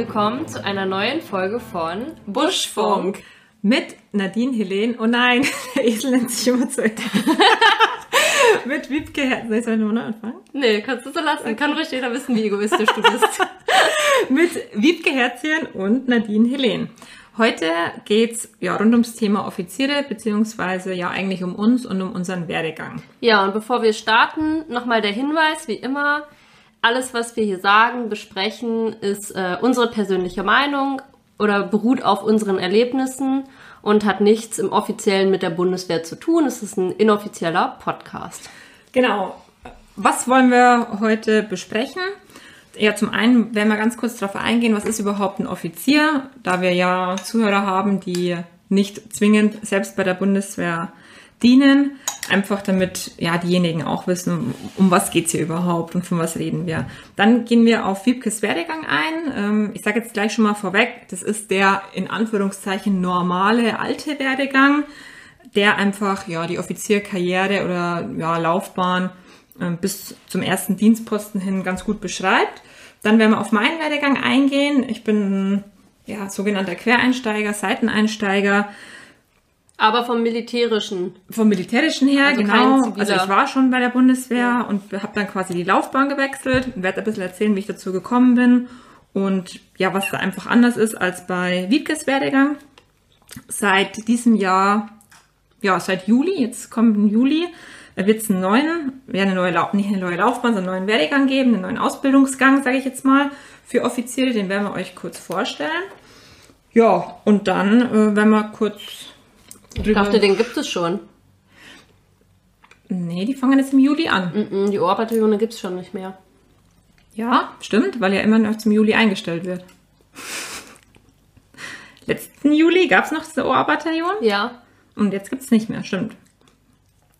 willkommen zu einer neuen Folge von Buschfunk. Mit Nadine Helene. Oh nein, der Esel nennt sich immer zu. Mit Wiebke Herz. Soll ich noch neu anfangen? Nee, kannst du so lassen. Kann ruhig jeder wissen, wie egoistisch du bist. Mit Wiebke Herzchen und Nadine Helene. Heute geht's ja rund ums Thema Offiziere, beziehungsweise ja eigentlich um uns und um unseren Werdegang. Ja, und bevor wir starten, nochmal der Hinweis, wie immer, alles, was wir hier sagen, besprechen, ist äh, unsere persönliche Meinung oder beruht auf unseren Erlebnissen und hat nichts im offiziellen mit der Bundeswehr zu tun. Es ist ein inoffizieller Podcast. Genau. Was wollen wir heute besprechen? Ja, zum einen werden wir ganz kurz darauf eingehen, was ist überhaupt ein Offizier, da wir ja Zuhörer haben, die nicht zwingend selbst bei der Bundeswehr dienen, einfach damit ja diejenigen auch wissen, um was geht's hier überhaupt und von was reden wir. Dann gehen wir auf Wiebkes Werdegang ein. Ähm, ich sage jetzt gleich schon mal vorweg, das ist der in Anführungszeichen normale alte Werdegang, der einfach ja die Offizierkarriere oder ja Laufbahn ähm, bis zum ersten Dienstposten hin ganz gut beschreibt. Dann werden wir auf meinen Werdegang eingehen. Ich bin ja sogenannter Quereinsteiger, Seiteneinsteiger. Aber vom militärischen. Vom militärischen her, also genau. Also ich war schon bei der Bundeswehr ja. und habe dann quasi die Laufbahn gewechselt und werde ein bisschen erzählen, wie ich dazu gekommen bin und ja, was da einfach anders ist als bei Wiedkes Werdegang. Seit diesem Jahr, ja, seit Juli, jetzt kommt im Juli, wird es einen neuen, ja, eine neue, nicht eine neue Laufbahn, sondern einen neuen Werdegang geben, einen neuen Ausbildungsgang, sage ich jetzt mal, für Offiziere. Den werden wir euch kurz vorstellen. Ja, und dann äh, werden wir kurz. Ich dachte, den gibt es schon. Nee, die fangen jetzt im Juli an. Mm -mm, die Ohrbataillone gibt es schon nicht mehr. Ja, stimmt, weil ja immer noch zum Juli eingestellt wird. Letzten Juli gab es noch das Ohrbataillon. Ja. Und jetzt gibt es nicht mehr, stimmt.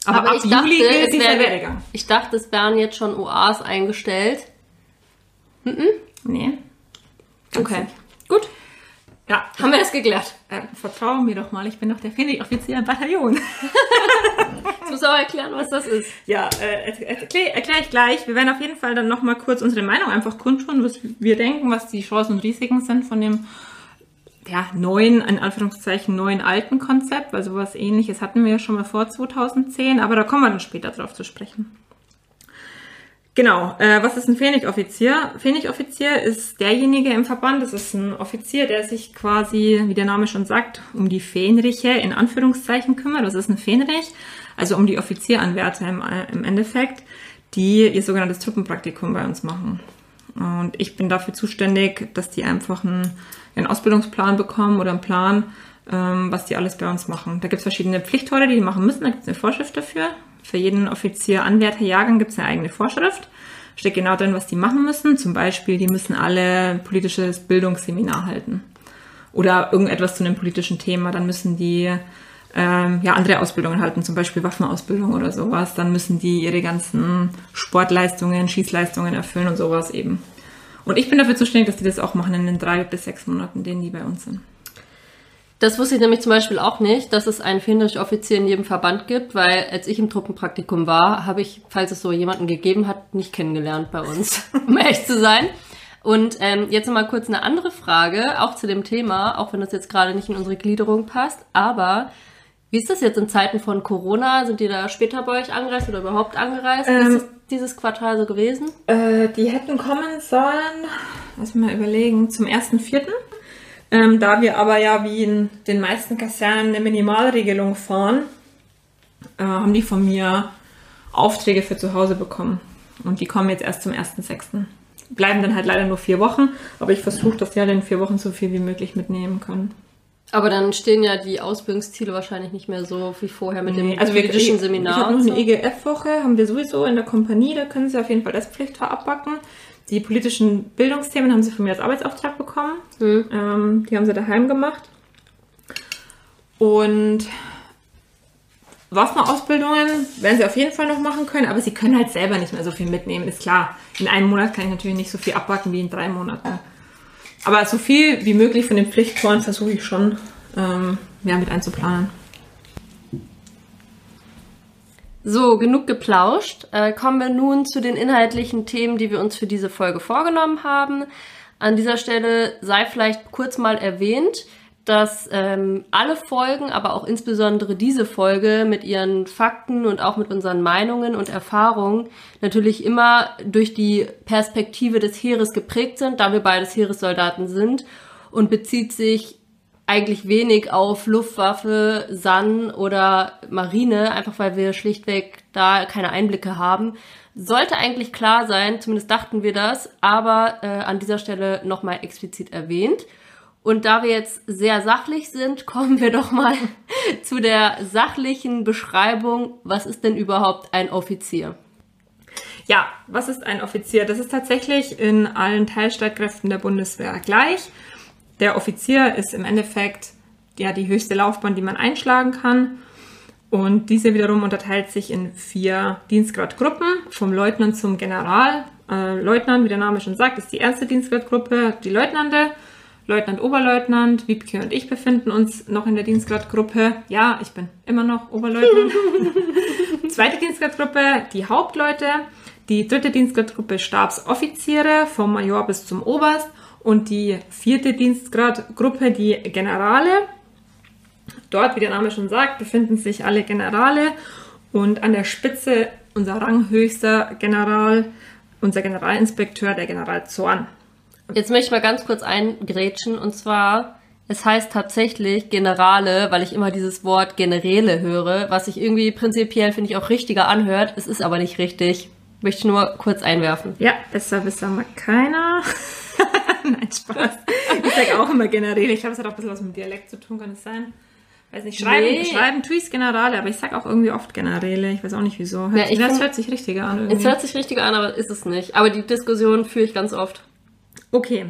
Aber, Aber ab ich Juli dachte, gilt dieser Werdegang. Ich dachte, es wären jetzt schon OAs eingestellt. Mhm. Nee. Okay. Gut. Ja. Haben wir das geklärt? Äh, vertraue mir doch mal, ich bin doch der Offizier im Bataillon. Jetzt muss aber erklären, was das ist. Ja, äh, erkläre erklär ich gleich. Wir werden auf jeden Fall dann nochmal kurz unsere Meinung einfach kundtun, was wir denken, was die Chancen und Risiken sind von dem ja, neuen, in Anführungszeichen, neuen alten Konzept, weil sowas ähnliches hatten wir ja schon mal vor 2010, aber da kommen wir dann später drauf zu sprechen. Genau, äh, was ist ein Pfennigoffizier? Pfennigoffizier ist derjenige im Verband, das ist ein Offizier, der sich quasi, wie der Name schon sagt, um die Fähnriche in Anführungszeichen kümmert. Das ist ein Fähnrich, also um die Offizieranwärter im, im Endeffekt, die ihr sogenanntes Truppenpraktikum bei uns machen. Und ich bin dafür zuständig, dass die einfach einen, einen Ausbildungsplan bekommen oder einen Plan, ähm, was die alles bei uns machen. Da gibt es verschiedene Pflichthäuser, die die machen müssen. Da gibt es eine Vorschrift dafür. Für jeden Offizier Anwärterjahrgang gibt es eine eigene Vorschrift. Steht genau drin, was die machen müssen. Zum Beispiel, die müssen alle politisches Bildungsseminar halten. Oder irgendetwas zu einem politischen Thema. Dann müssen die ähm, ja, andere Ausbildungen halten, zum Beispiel Waffenausbildung oder sowas, dann müssen die ihre ganzen Sportleistungen, Schießleistungen erfüllen und sowas eben. Und ich bin dafür zuständig, dass die das auch machen in den drei bis sechs Monaten, denen die bei uns sind. Das wusste ich nämlich zum Beispiel auch nicht, dass es einen Fähnrich-Offizier in jedem Verband gibt, weil als ich im Truppenpraktikum war, habe ich, falls es so jemanden gegeben hat, nicht kennengelernt bei uns, um ehrlich zu sein. Und ähm, jetzt nochmal kurz eine andere Frage, auch zu dem Thema, auch wenn das jetzt gerade nicht in unsere Gliederung passt, aber wie ist das jetzt in Zeiten von Corona? Sind die da später bei euch angereist oder überhaupt angereist? Ähm, Wie ist das dieses Quartal so gewesen? Äh, die hätten kommen sollen, lass mich mal überlegen, zum 1.4. Ähm, da wir aber ja wie in den meisten Kasernen eine Minimalregelung fahren, äh, haben die von mir Aufträge für zu Hause bekommen. Und die kommen jetzt erst zum 1.6. Bleiben dann halt leider nur vier Wochen, aber ich versuche, dass die halt in vier Wochen so viel wie möglich mitnehmen können. Aber dann stehen ja die Ausbildungsziele wahrscheinlich nicht mehr so wie vorher mit nee, dem also politischen Seminar. Ich habe noch eine EGF-Woche, haben wir sowieso in der Kompanie, da können Sie auf jeden Fall das Pflichtfach abbacken. Die politischen Bildungsthemen haben Sie von mir als Arbeitsauftrag bekommen. Mhm. Ähm, die haben Sie daheim gemacht. Und Waffenausbildungen werden Sie auf jeden Fall noch machen können, aber Sie können halt selber nicht mehr so viel mitnehmen, ist klar. In einem Monat kann ich natürlich nicht so viel abbacken wie in drei Monaten. Aber so viel wie möglich von den Pflichttoren versuche ich schon ähm, ja, mit einzuplanen. So, genug geplauscht. Äh, kommen wir nun zu den inhaltlichen Themen, die wir uns für diese Folge vorgenommen haben. An dieser Stelle sei vielleicht kurz mal erwähnt, dass ähm, alle Folgen, aber auch insbesondere diese Folge mit ihren Fakten und auch mit unseren Meinungen und Erfahrungen natürlich immer durch die Perspektive des Heeres geprägt sind, da wir beides Heeressoldaten sind und bezieht sich eigentlich wenig auf Luftwaffe, San oder Marine, einfach weil wir schlichtweg da keine Einblicke haben. Sollte eigentlich klar sein, zumindest dachten wir das, aber äh, an dieser Stelle nochmal explizit erwähnt. Und da wir jetzt sehr sachlich sind, kommen wir doch mal zu der sachlichen Beschreibung, was ist denn überhaupt ein Offizier? Ja, was ist ein Offizier? Das ist tatsächlich in allen Teilstreitkräften der Bundeswehr gleich. Der Offizier ist im Endeffekt ja die höchste Laufbahn, die man einschlagen kann. Und diese wiederum unterteilt sich in vier Dienstgradgruppen, vom Leutnant zum General. Äh, Leutnant, wie der Name schon sagt, ist die erste Dienstgradgruppe, die Leutnante. Leutnant, Oberleutnant, Wiebke und ich befinden uns noch in der Dienstgradgruppe. Ja, ich bin immer noch Oberleutnant. Zweite Dienstgradgruppe, die Hauptleute. Die dritte Dienstgradgruppe Stabsoffiziere, vom Major bis zum Oberst. Und die vierte Dienstgradgruppe, die Generale. Dort, wie der Name schon sagt, befinden sich alle Generale. Und an der Spitze unser ranghöchster General, unser Generalinspekteur, der General Zorn. Jetzt möchte ich mal ganz kurz eingrätschen und zwar, es heißt tatsächlich Generale, weil ich immer dieses Wort Generäle höre, was sich irgendwie prinzipiell, finde ich, auch richtiger anhört. Es ist aber nicht richtig. Möchte ich nur kurz einwerfen. Ja, besser wisst mal keiner. Nein, Spaß. Ich sage auch immer Generäle. Ich glaube, es hat auch ein bisschen was mit Dialekt zu tun, kann es sein? Weiß nicht, schreiben, nee. schreiben tue ich Generale, aber ich sage auch irgendwie oft Generäle. Ich weiß auch nicht wieso. Hört, ja, das find, hört sich richtiger an. Irgendwie. Es hört sich richtiger an, aber ist es nicht. Aber die Diskussion führe ich ganz oft. Okay.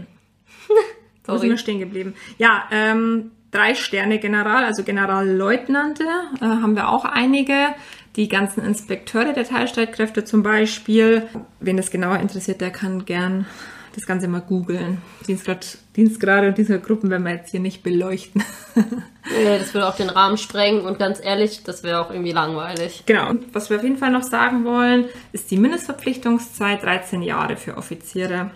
Wo sind wir stehen geblieben? Ja, ähm, drei Sterne General, also Generalleutnante, äh, haben wir auch einige. Die ganzen Inspekteure der Teilstreitkräfte zum Beispiel. Wen das genauer interessiert, der kann gern das Ganze mal googeln. Dienstgrad, Dienstgrade und Dienstgradgruppen werden wir jetzt hier nicht beleuchten. nee, das würde auch den Rahmen sprengen und ganz ehrlich, das wäre auch irgendwie langweilig. Genau. Was wir auf jeden Fall noch sagen wollen, ist die Mindestverpflichtungszeit 13 Jahre für Offiziere.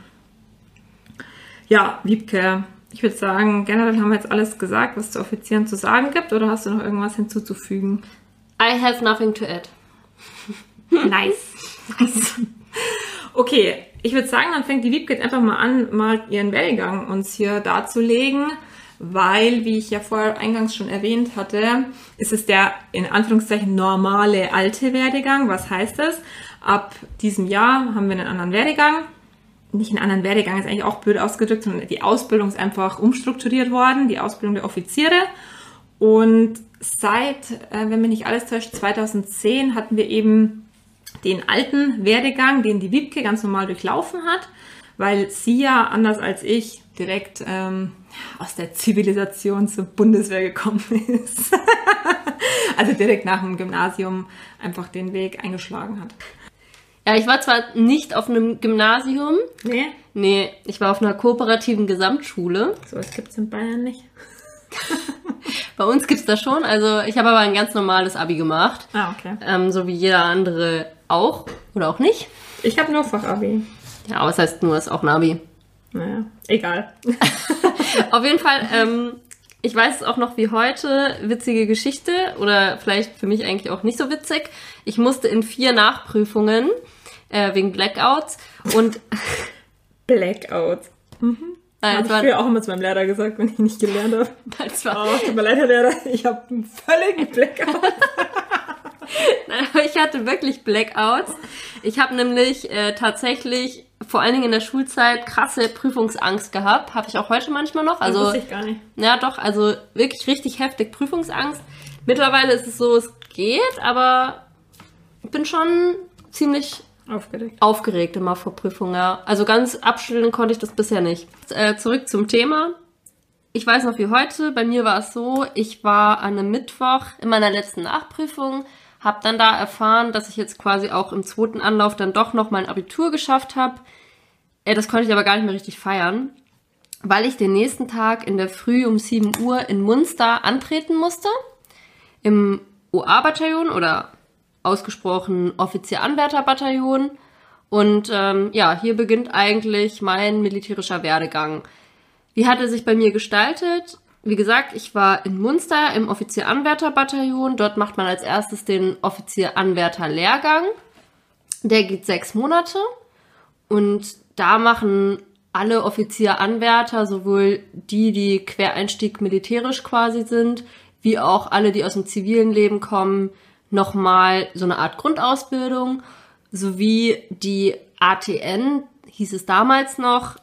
Ja, Wiebke, ich würde sagen, generell haben wir jetzt alles gesagt, was zu Offizieren zu sagen gibt, oder hast du noch irgendwas hinzuzufügen? I have nothing to add. nice. nice. Okay, ich würde sagen, dann fängt die Wiebke einfach mal an, mal ihren Werdegang uns hier darzulegen, weil, wie ich ja vorher eingangs schon erwähnt hatte, ist es der in Anführungszeichen normale alte Werdegang. Was heißt das? Ab diesem Jahr haben wir einen anderen Werdegang nicht einen anderen Werdegang, ist eigentlich auch blöd ausgedrückt, sondern die Ausbildung ist einfach umstrukturiert worden, die Ausbildung der Offiziere. Und seit, äh, wenn mich nicht alles täuscht, 2010 hatten wir eben den alten Werdegang, den die Wiebke ganz normal durchlaufen hat, weil sie ja anders als ich direkt ähm, aus der Zivilisation zur Bundeswehr gekommen ist. also direkt nach dem Gymnasium einfach den Weg eingeschlagen hat. Ja, ich war zwar nicht auf einem Gymnasium. Nee? Nee, ich war auf einer kooperativen Gesamtschule. So was gibt's in Bayern nicht. Bei uns gibt's das schon. Also ich habe aber ein ganz normales Abi gemacht. Ah, okay. Ähm, so wie jeder andere auch. Oder auch nicht. Ich habe nur Fachabi. Ja, aber was heißt nur, ist auch ein Abi. Naja, egal. auf jeden Fall, ähm, ich weiß es auch noch wie heute, witzige Geschichte oder vielleicht für mich eigentlich auch nicht so witzig. Ich musste in vier Nachprüfungen äh, wegen Blackouts und Blackouts. Mhm. Äh, habe ich früher auch immer zu meinem Lehrer gesagt, wenn ich nicht gelernt habe. Das war oh, tut mir leid, Herr Lehrer, ich habe einen völligen Blackout. Nein, aber ich hatte wirklich Blackouts. Ich habe nämlich äh, tatsächlich vor allen Dingen in der Schulzeit krasse Prüfungsangst gehabt. Habe ich auch heute manchmal noch. Also, das wusste ich gar nicht. Ja, doch, also wirklich richtig heftig Prüfungsangst. Mittlerweile ist es so, es geht, aber ich bin schon ziemlich aufgeregt. Aufgeregt immer vor Prüfungen, ja. Also ganz abstellen konnte ich das bisher nicht. Äh, zurück zum Thema. Ich weiß noch wie heute, bei mir war es so, ich war an einem Mittwoch in meiner letzten Nachprüfung, habe dann da erfahren, dass ich jetzt quasi auch im zweiten Anlauf dann doch noch mein Abitur geschafft habe. Äh, das konnte ich aber gar nicht mehr richtig feiern, weil ich den nächsten Tag in der Früh um 7 Uhr in Munster antreten musste. Im OA-Bataillon oder ausgesprochen Offizieranwärterbataillon. Und ähm, ja, hier beginnt eigentlich mein militärischer Werdegang. Wie hat er sich bei mir gestaltet? Wie gesagt, ich war in Munster im Offizier-Anwärter-Bataillon. Dort macht man als erstes den Offizier-Anwärter-Lehrgang. Der geht sechs Monate. Und da machen alle Offizier-Anwärter, sowohl die, die Quereinstieg militärisch quasi sind, wie auch alle, die aus dem zivilen Leben kommen, nochmal so eine Art Grundausbildung, sowie die ATN, hieß es damals noch,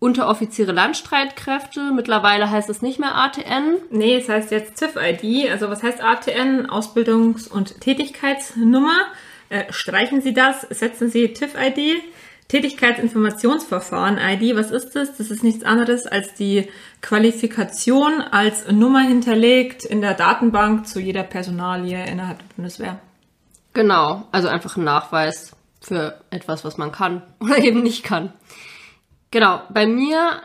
Unteroffiziere Landstreitkräfte. Mittlerweile heißt es nicht mehr ATN. Nee, es heißt jetzt TIF-ID. Also was heißt ATN? Ausbildungs- und Tätigkeitsnummer. Äh, streichen Sie das, setzen Sie TIF-ID. Tätigkeitsinformationsverfahren ID, was ist das? Das ist nichts anderes als die Qualifikation als Nummer hinterlegt in der Datenbank zu jeder Personalie innerhalb der Bundeswehr. Genau, also einfach ein Nachweis für etwas, was man kann oder eben nicht kann. Genau, bei mir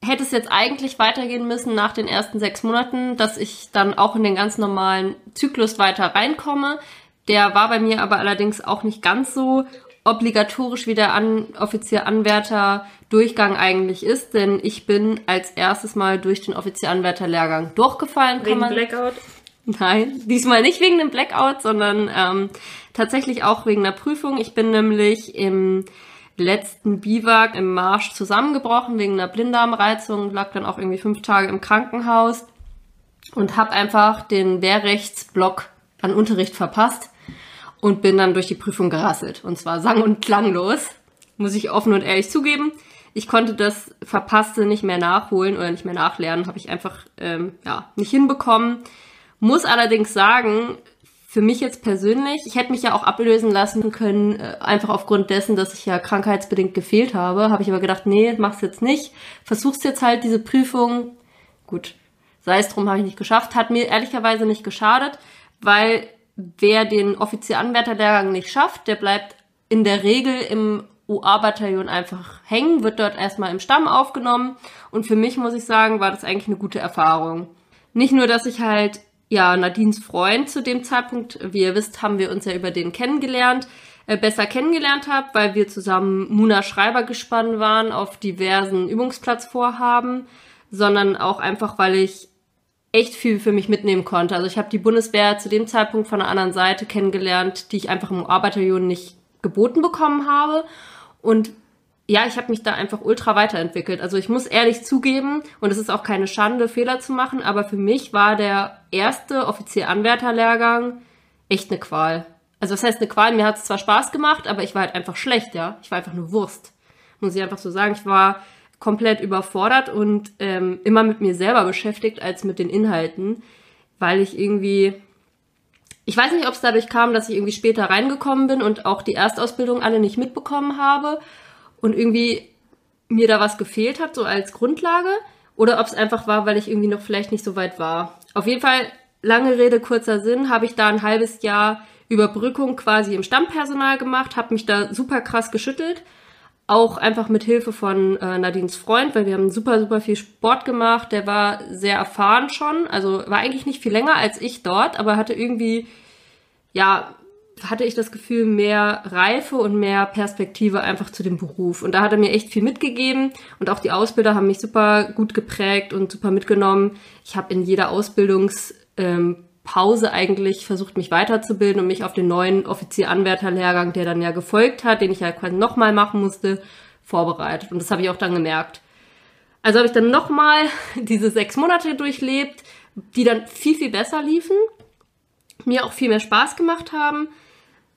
hätte es jetzt eigentlich weitergehen müssen nach den ersten sechs Monaten, dass ich dann auch in den ganz normalen Zyklus weiter reinkomme. Der war bei mir aber allerdings auch nicht ganz so obligatorisch wie der An Offizier-Anwärter-Durchgang eigentlich ist, denn ich bin als erstes mal durch den Offizier-Anwärter-Lehrgang durchgefallen. Wegen man... Blackout? Nein, diesmal nicht wegen dem Blackout, sondern ähm, tatsächlich auch wegen der Prüfung. Ich bin nämlich im letzten Biwak im Marsch zusammengebrochen wegen einer Blinddarmreizung, lag dann auch irgendwie fünf Tage im Krankenhaus und habe einfach den Wehrrechtsblock an Unterricht verpasst und bin dann durch die Prüfung gerasselt. Und zwar sang- und klanglos, muss ich offen und ehrlich zugeben. Ich konnte das Verpasste nicht mehr nachholen oder nicht mehr nachlernen, habe ich einfach ähm, ja, nicht hinbekommen. Muss allerdings sagen, für mich jetzt persönlich, ich hätte mich ja auch ablösen lassen können, äh, einfach aufgrund dessen, dass ich ja krankheitsbedingt gefehlt habe. Habe ich aber gedacht, nee, mach's jetzt nicht. Versuch's jetzt halt diese Prüfung. Gut, sei es drum, habe ich nicht geschafft. Hat mir ehrlicherweise nicht geschadet, weil wer den Offizieranwärterlehrgang nicht schafft, der bleibt in der Regel im UA-Bataillon einfach hängen, wird dort erstmal im Stamm aufgenommen. Und für mich muss ich sagen, war das eigentlich eine gute Erfahrung. Nicht nur, dass ich halt, ja, Nadines Freund zu dem Zeitpunkt, wie ihr wisst, haben wir uns ja über den kennengelernt, äh, besser kennengelernt habe, weil wir zusammen Muna Schreiber gespannt waren auf diversen Übungsplatzvorhaben, sondern auch einfach, weil ich echt viel für mich mitnehmen konnte. Also ich habe die Bundeswehr zu dem Zeitpunkt von einer anderen Seite kennengelernt, die ich einfach im Arbeiterjungen nicht geboten bekommen habe. Und ja, ich habe mich da einfach ultra weiterentwickelt. Also ich muss ehrlich zugeben, und es ist auch keine Schande, Fehler zu machen, aber für mich war der erste Offizier-Anwärter-Lehrgang echt eine Qual. Also was heißt eine Qual? Mir hat es zwar Spaß gemacht, aber ich war halt einfach schlecht, ja. Ich war einfach nur Wurst. Muss ich einfach so sagen. Ich war komplett überfordert und ähm, immer mit mir selber beschäftigt als mit den Inhalten, weil ich irgendwie, ich weiß nicht, ob es dadurch kam, dass ich irgendwie später reingekommen bin und auch die Erstausbildung alle nicht mitbekommen habe und irgendwie mir da was gefehlt hat, so als Grundlage, oder ob es einfach war, weil ich irgendwie noch vielleicht nicht so weit war. Auf jeden Fall, lange Rede, kurzer Sinn, habe ich da ein halbes Jahr Überbrückung quasi im Stammpersonal gemacht, habe mich da super krass geschüttelt auch einfach mit Hilfe von äh, Nadines Freund, weil wir haben super, super viel Sport gemacht. Der war sehr erfahren schon, also war eigentlich nicht viel länger als ich dort, aber hatte irgendwie, ja, hatte ich das Gefühl, mehr Reife und mehr Perspektive einfach zu dem Beruf. Und da hat er mir echt viel mitgegeben und auch die Ausbilder haben mich super gut geprägt und super mitgenommen. Ich habe in jeder Ausbildungs- ähm, Pause eigentlich versucht, mich weiterzubilden und mich auf den neuen Offizieranwärterlehrgang, der dann ja gefolgt hat, den ich ja quasi nochmal machen musste, vorbereitet. Und das habe ich auch dann gemerkt. Also habe ich dann nochmal diese sechs Monate durchlebt, die dann viel, viel besser liefen, mir auch viel mehr Spaß gemacht haben.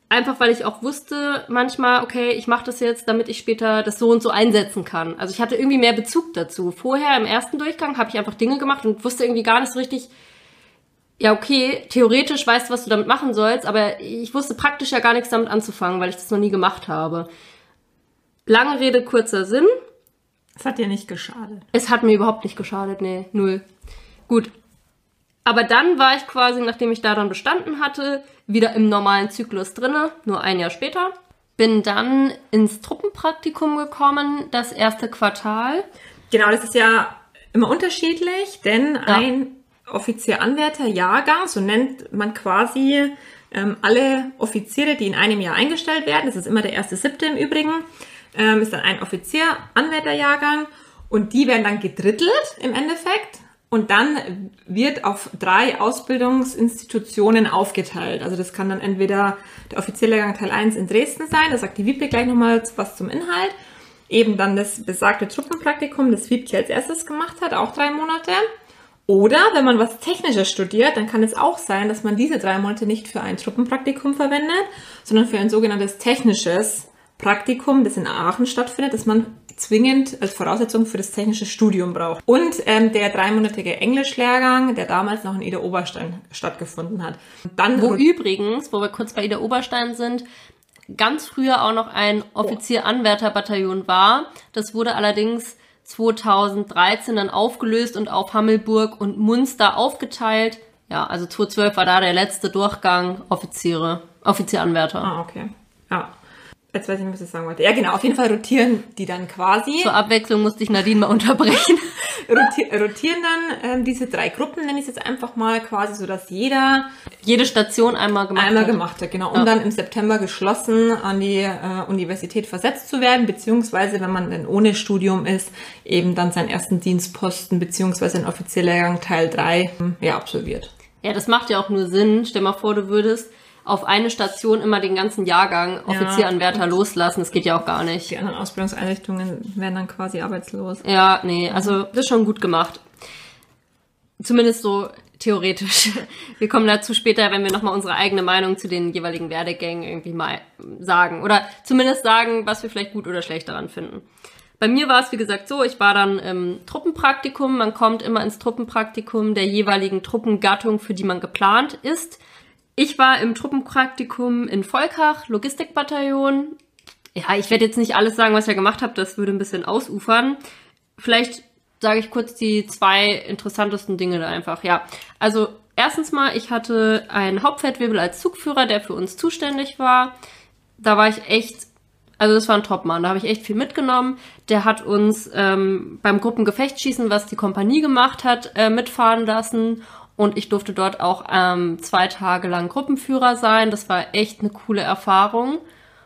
Einfach weil ich auch wusste manchmal, okay, ich mache das jetzt, damit ich später das so und so einsetzen kann. Also ich hatte irgendwie mehr Bezug dazu. Vorher im ersten Durchgang habe ich einfach Dinge gemacht und wusste irgendwie gar nicht so richtig, ja, okay, theoretisch weißt du, was du damit machen sollst, aber ich wusste praktisch ja gar nichts damit anzufangen, weil ich das noch nie gemacht habe. Lange Rede, kurzer Sinn. Es hat dir nicht geschadet. Es hat mir überhaupt nicht geschadet, nee, null. Gut. Aber dann war ich quasi, nachdem ich daran bestanden hatte, wieder im normalen Zyklus drinne, nur ein Jahr später. Bin dann ins Truppenpraktikum gekommen, das erste Quartal. Genau, das ist ja immer unterschiedlich, denn ja. ein Offizier-Anwärter-Jahrgang, so nennt man quasi ähm, alle Offiziere, die in einem Jahr eingestellt werden, das ist immer der erste siebte im Übrigen, ähm, ist dann ein Offizier-Anwärterjahrgang und die werden dann gedrittelt im Endeffekt und dann wird auf drei Ausbildungsinstitutionen aufgeteilt. Also das kann dann entweder der offizielle Lehrgang Teil 1 in Dresden sein, da sagt die Wiebke gleich nochmal was zum Inhalt. Eben dann das besagte Truppenpraktikum, das Wiebke als erstes gemacht hat, auch drei Monate. Oder wenn man was Technisches studiert, dann kann es auch sein, dass man diese drei Monate nicht für ein Truppenpraktikum verwendet, sondern für ein sogenanntes technisches Praktikum, das in Aachen stattfindet, das man zwingend als Voraussetzung für das technische Studium braucht. Und ähm, der dreimonatige Englischlehrgang, der damals noch in Ida Oberstein stattgefunden hat. Dann wo übrigens, wo wir kurz bei Ida Oberstein sind, ganz früher auch noch ein Offizier-Anwärter-Bataillon war. Das wurde allerdings 2013 dann aufgelöst und auf Hammelburg und Munster aufgeteilt. Ja, also 2012 war da der letzte Durchgang Offiziere, Offizieranwärter. Ah, okay. Ja. Jetzt weiß ich nicht, was ich sagen wollte. Ja, genau. Auf jeden Fall rotieren die dann quasi. Zur Abwechslung musste ich Nadine mal unterbrechen. Rotier, rotieren dann ähm, diese drei Gruppen, nenne ich es jetzt einfach mal, quasi so, dass jeder jede Station einmal gemacht einmal hat. gemacht hat, genau, um ja. dann im September geschlossen an die äh, Universität versetzt zu werden, beziehungsweise wenn man dann ohne Studium ist, eben dann seinen ersten Dienstposten beziehungsweise ein offizieller Lehrgang Teil 3 ja, absolviert. Ja, das macht ja auch nur Sinn. Stell mal vor, du würdest auf eine Station immer den ganzen Jahrgang Offizieranwärter ja, loslassen. Das geht ja auch gar nicht. Die anderen Ausbildungseinrichtungen werden dann quasi arbeitslos. Ja, nee, also das ist schon gut gemacht. Zumindest so theoretisch. Wir kommen dazu später, wenn wir nochmal unsere eigene Meinung zu den jeweiligen Werdegängen irgendwie mal sagen. Oder zumindest sagen, was wir vielleicht gut oder schlecht daran finden. Bei mir war es, wie gesagt, so, ich war dann im Truppenpraktikum. Man kommt immer ins Truppenpraktikum der jeweiligen Truppengattung, für die man geplant ist. Ich war im Truppenpraktikum in Volkach, Logistikbataillon. Ja, ich werde jetzt nicht alles sagen, was ich gemacht habe, das würde ein bisschen ausufern. Vielleicht sage ich kurz die zwei interessantesten Dinge da einfach. Ja, also erstens mal, ich hatte einen Hauptfeldwebel als Zugführer, der für uns zuständig war. Da war ich echt, also das war ein Topmann, da habe ich echt viel mitgenommen. Der hat uns ähm, beim Gruppengefechtsschießen, was die Kompanie gemacht hat, äh, mitfahren lassen und ich durfte dort auch ähm, zwei Tage lang Gruppenführer sein. Das war echt eine coole Erfahrung.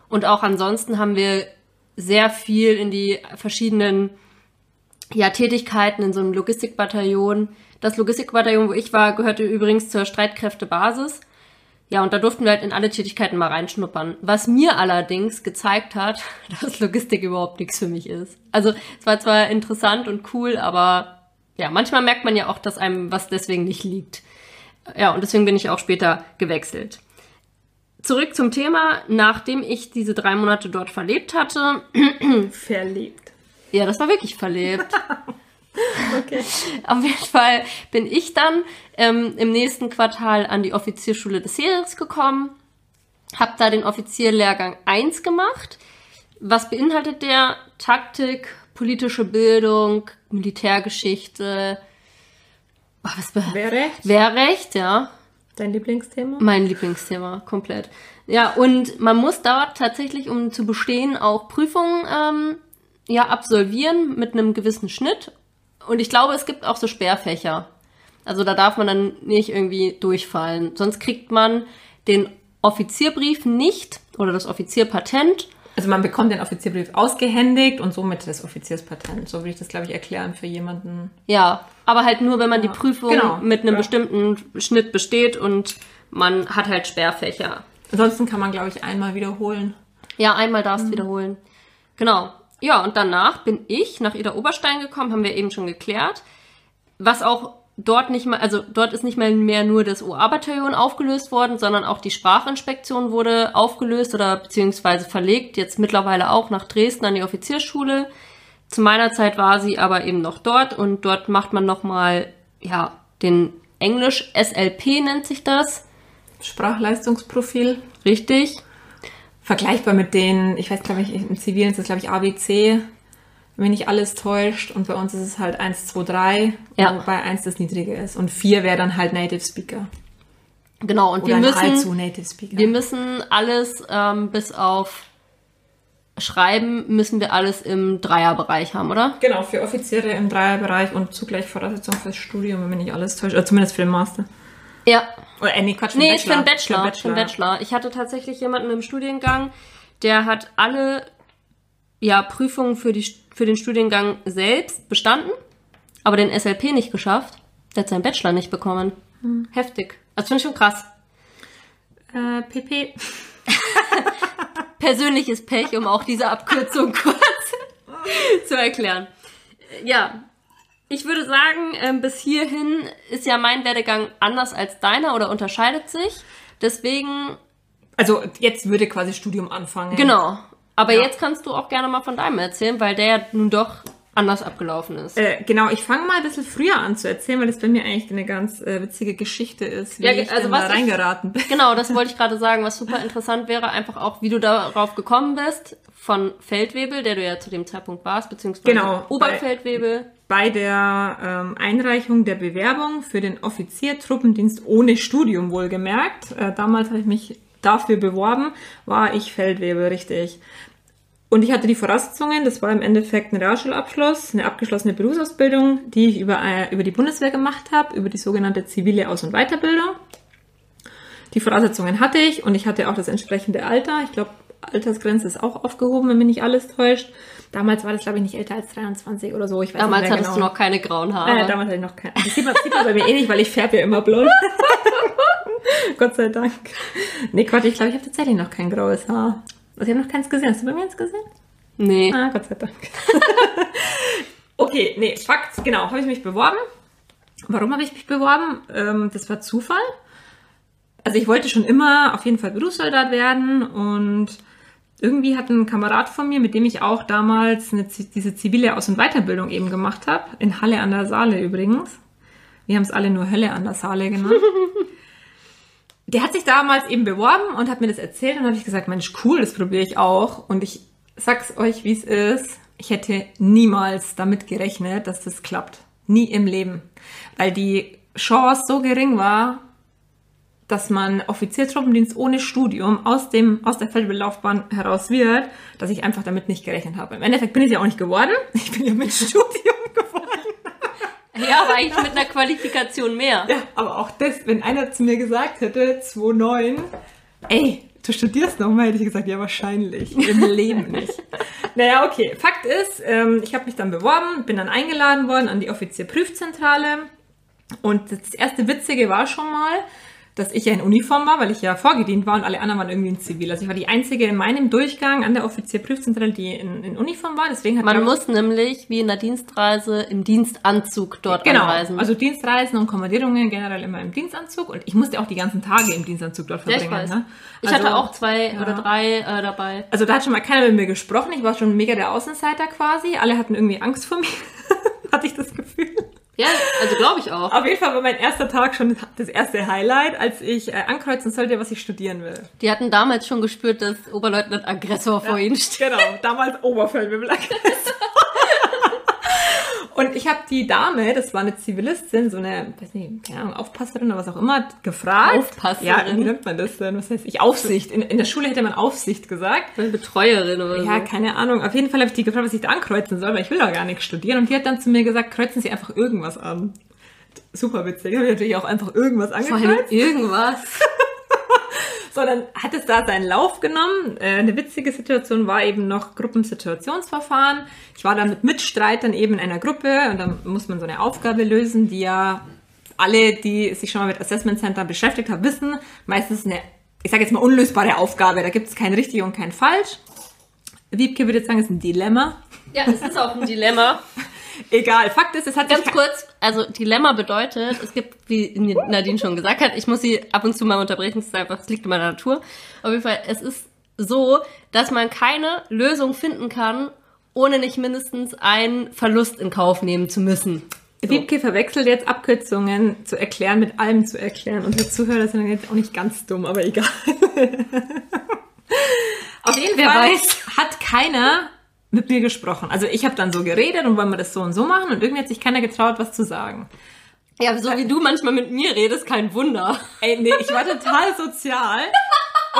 Und auch ansonsten haben wir sehr viel in die verschiedenen ja, Tätigkeiten in so einem Logistikbataillon. Das Logistikbataillon, wo ich war, gehörte übrigens zur Streitkräftebasis. Ja, und da durften wir halt in alle Tätigkeiten mal reinschnuppern. Was mir allerdings gezeigt hat, dass Logistik überhaupt nichts für mich ist. Also es war zwar interessant und cool, aber ja, manchmal merkt man ja auch, dass einem was deswegen nicht liegt. Ja, und deswegen bin ich auch später gewechselt. Zurück zum Thema, nachdem ich diese drei Monate dort verlebt hatte. verlebt. Ja, das war wirklich verlebt. okay. Auf jeden Fall bin ich dann ähm, im nächsten Quartal an die Offizierschule des Heeres gekommen, habe da den Offizierlehrgang 1 gemacht. Was beinhaltet der? Taktik, politische Bildung, Militärgeschichte. Oh, was Wehrrecht? Wehrrecht, ja. Dein Lieblingsthema? Mein Lieblingsthema, komplett. Ja, und man muss dort tatsächlich, um zu bestehen, auch Prüfungen ähm, ja, absolvieren mit einem gewissen Schnitt. Und ich glaube, es gibt auch so Sperrfächer. Also da darf man dann nicht irgendwie durchfallen. Sonst kriegt man den Offizierbrief nicht oder das Offizierpatent also man bekommt den Offizierbrief ausgehändigt und somit das Offizierspatent. So würde ich das, glaube ich, erklären für jemanden. Ja, aber halt nur, wenn man die Prüfung genau. mit einem ja. bestimmten Schnitt besteht und man hat halt Sperrfächer. Ansonsten kann man, glaube ich, einmal wiederholen. Ja, einmal darfst mhm. wiederholen. Genau. Ja, und danach bin ich nach Ida Oberstein gekommen, haben wir eben schon geklärt. Was auch dort nicht mal, also dort ist nicht mal mehr nur das OA-Bataillon aufgelöst worden, sondern auch die Sprachinspektion wurde aufgelöst oder beziehungsweise verlegt, jetzt mittlerweile auch nach Dresden an die Offizierschule. Zu meiner Zeit war sie aber eben noch dort und dort macht man nochmal, ja, den Englisch SLP nennt sich das. Sprachleistungsprofil. Richtig. Vergleichbar mit den, ich weiß, glaube ich, im Zivilen ist das, glaube ich, ABC wenn nicht alles täuscht. Und bei uns ist es halt 1, 2, 3, ja. wobei 1 das niedrige ist. Und 4 wäre dann halt Native Speaker. Genau, und Oder wir müssen, wir müssen alles ähm, bis auf Schreiben müssen wir alles im Dreierbereich haben, oder? Genau, für Offiziere im Dreierbereich und zugleich Voraussetzung fürs Studium, wenn mich nicht alles täuscht, oder zumindest für den Master. Ja. Oder, äh, nee, Quatsch, nee, Bachelor. für den Bachelor. Für den Bachelor. Ich hatte tatsächlich jemanden im Studiengang, der hat alle ja, Prüfungen für, die, für den Studiengang selbst bestanden, aber den SLP nicht geschafft. Der hat seinen Bachelor nicht bekommen. Hm. Heftig. Das finde ich schon krass. Äh, PP. Persönliches Pech, um auch diese Abkürzung kurz zu erklären. Ja, ich würde sagen, ähm, bis hierhin ist ja mein Werdegang anders als deiner oder unterscheidet sich. Deswegen. Also jetzt würde quasi Studium anfangen. Genau. Aber ja. jetzt kannst du auch gerne mal von deinem erzählen, weil der ja nun doch anders abgelaufen ist. Äh, genau, ich fange mal ein bisschen früher an zu erzählen, weil das bei mir eigentlich eine ganz äh, witzige Geschichte ist, wie ja, ich also was da reingeraten bin. Genau, das wollte ich gerade sagen, was super interessant wäre, einfach auch, wie du darauf gekommen bist, von Feldwebel, der du ja zu dem Zeitpunkt warst, beziehungsweise genau, Oberfeldwebel. Bei, bei der ähm, Einreichung der Bewerbung für den Offiziertruppendienst ohne Studium wohlgemerkt, äh, damals habe ich mich dafür beworben, war ich Feldwebel, richtig. Und ich hatte die Voraussetzungen, das war im Endeffekt ein Realschulabschluss, eine abgeschlossene Berufsausbildung, die ich über, äh, über die Bundeswehr gemacht habe, über die sogenannte zivile Aus- und Weiterbildung. Die Voraussetzungen hatte ich und ich hatte auch das entsprechende Alter. Ich glaube, Altersgrenze ist auch aufgehoben, wenn mich nicht alles täuscht. Damals war das, glaube ich, nicht älter als 23 oder so. Ich weiß damals nicht hattest genau. du noch keine grauen Haare. Äh, damals hatte ich noch keine. Das sieht man, sieht man bei mir eh nicht, weil ich färbe ja immer blond. Gott sei Dank. Nee, Quatsch, ich glaube, ich habe tatsächlich noch kein graues Haar. Also ich habe noch keins gesehen. Hast du bei mir eins gesehen? Nee. Ah, Gott sei Dank. okay, nee, Fakt, genau, habe ich mich beworben. Warum habe ich mich beworben? Ähm, das war Zufall. Also ich wollte schon immer auf jeden Fall Berufssoldat werden und irgendwie hat ein Kamerad von mir, mit dem ich auch damals eine, diese zivile Aus- und Weiterbildung eben gemacht habe, in Halle an der Saale übrigens. Wir haben es alle nur Hölle an der Saale genannt. der hat sich damals eben beworben und hat mir das erzählt und habe ich gesagt, Mensch, cool, das probiere ich auch. Und ich sag's euch, wie es ist. Ich hätte niemals damit gerechnet, dass das klappt. Nie im Leben. Weil die Chance so gering war, dass man Offiziertruppendienst ohne Studium aus dem aus der Feldbellaufbahn heraus wird, dass ich einfach damit nicht gerechnet habe. Im Endeffekt bin ich ja auch nicht geworden. Ich bin ja mit Studium. Ja, aber eigentlich mit einer Qualifikation mehr. Ja, aber auch das, wenn einer zu mir gesagt hätte, 2,9, ey, du studierst nochmal, hätte ich gesagt, ja, wahrscheinlich. Im Leben nicht. Naja, okay. Fakt ist, ähm, ich habe mich dann beworben, bin dann eingeladen worden an die Offizierprüfzentrale. Und das erste Witzige war schon mal, dass ich ja in Uniform war, weil ich ja vorgedient war und alle anderen waren irgendwie in Zivil. Also ich war die Einzige in meinem Durchgang an der Offizierprüfzentrale, die in, in Uniform war. Deswegen hat Man muss nämlich wie in der Dienstreise im Dienstanzug dort genau, anreisen. Also Dienstreisen und Kommandierungen generell immer im Dienstanzug und ich musste auch die ganzen Tage im Dienstanzug dort verbringen. Ja, ich, ne? ich hatte also, auch zwei ja. oder drei äh, dabei. Also da hat schon mal keiner mit mir gesprochen. Ich war schon mega der Außenseiter quasi. Alle hatten irgendwie Angst vor mir. hatte ich das Gefühl. Ja, also glaube ich auch. Auf jeden Fall war mein erster Tag schon das erste Highlight, als ich äh, ankreuzen sollte, was ich studieren will. Die hatten damals schon gespürt, dass Oberleutnant Aggressor ja, vor ihnen steht. Genau, damals Oberfeldwebel Aggressor. Und ich habe die Dame, das war eine Zivilistin, so eine, weiß nicht, keine Ahnung, Aufpasserin oder was auch immer, gefragt. Aufpasserin? Ja, wie nennt man das denn? Was heißt ich? Aufsicht. In, in der Schule hätte man Aufsicht gesagt. Eine Betreuerin oder ja, so. Ja, keine Ahnung. Auf jeden Fall habe ich die gefragt, was ich da ankreuzen soll, weil ich will doch gar nichts studieren. Und die hat dann zu mir gesagt, kreuzen Sie einfach irgendwas an. Super witzig. Habe ich natürlich auch einfach irgendwas angekreuzt. Vor allem irgendwas. So, dann hat es da seinen Lauf genommen. Äh, eine witzige Situation war eben noch Gruppensituationsverfahren. Ich war da mit Mitstreitern eben in einer Gruppe und dann muss man so eine Aufgabe lösen, die ja alle, die sich schon mal mit Assessment Center beschäftigt haben, wissen, meistens eine, ich sage jetzt mal, unlösbare Aufgabe. Da gibt es kein richtig und kein falsch. Wiebke würde jetzt sagen, es ist ein Dilemma. Ja, es ist auch ein Dilemma. Egal, Fakt ist, es hat Ganz kurz, also Dilemma bedeutet, es gibt, wie Nadine schon gesagt hat, ich muss sie ab und zu mal unterbrechen, es ist einfach, es liegt in meiner Natur. Auf jeden Fall, es ist so, dass man keine Lösung finden kann, ohne nicht mindestens einen Verlust in Kauf nehmen zu müssen. So. Wiebke verwechselt jetzt Abkürzungen zu erklären mit allem zu erklären. Und die Zuhörer sind jetzt auch nicht ganz dumm, aber egal. Auf jeden Wer Fall weiß. hat keiner mit mir gesprochen. Also ich habe dann so geredet und wollen wir das so und so machen und irgendwie hat sich keiner getraut, was zu sagen. Ja, so wie du manchmal mit mir redest, kein Wunder. Ey, nee, ich war total sozial.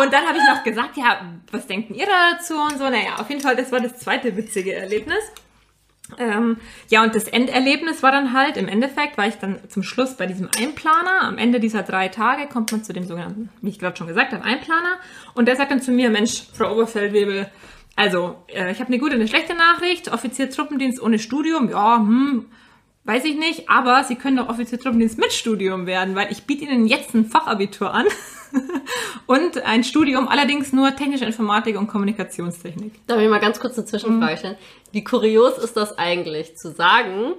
Und dann habe ich noch gesagt, ja, was denken ihr dazu und so. Naja, auf jeden Fall, das war das zweite witzige Erlebnis. Ähm, ja, und das Enderlebnis war dann halt, im Endeffekt war ich dann zum Schluss bei diesem Einplaner. Am Ende dieser drei Tage kommt man zu dem sogenannten, wie ich gerade schon gesagt habe, Einplaner. Und der sagt dann zu mir, Mensch, Frau Oberfeldwebel, also, äh, ich habe eine gute und eine schlechte Nachricht. Offizier Truppendienst ohne Studium, ja, hm, weiß ich nicht. Aber Sie können doch Offizier Truppendienst mit Studium werden, weil ich biete Ihnen jetzt ein Fachabitur an. und ein Studium, allerdings nur technische Informatik und Kommunikationstechnik. Darf ich mal ganz kurz eine Zwischenfrage stellen? Wie kurios ist das eigentlich, zu sagen,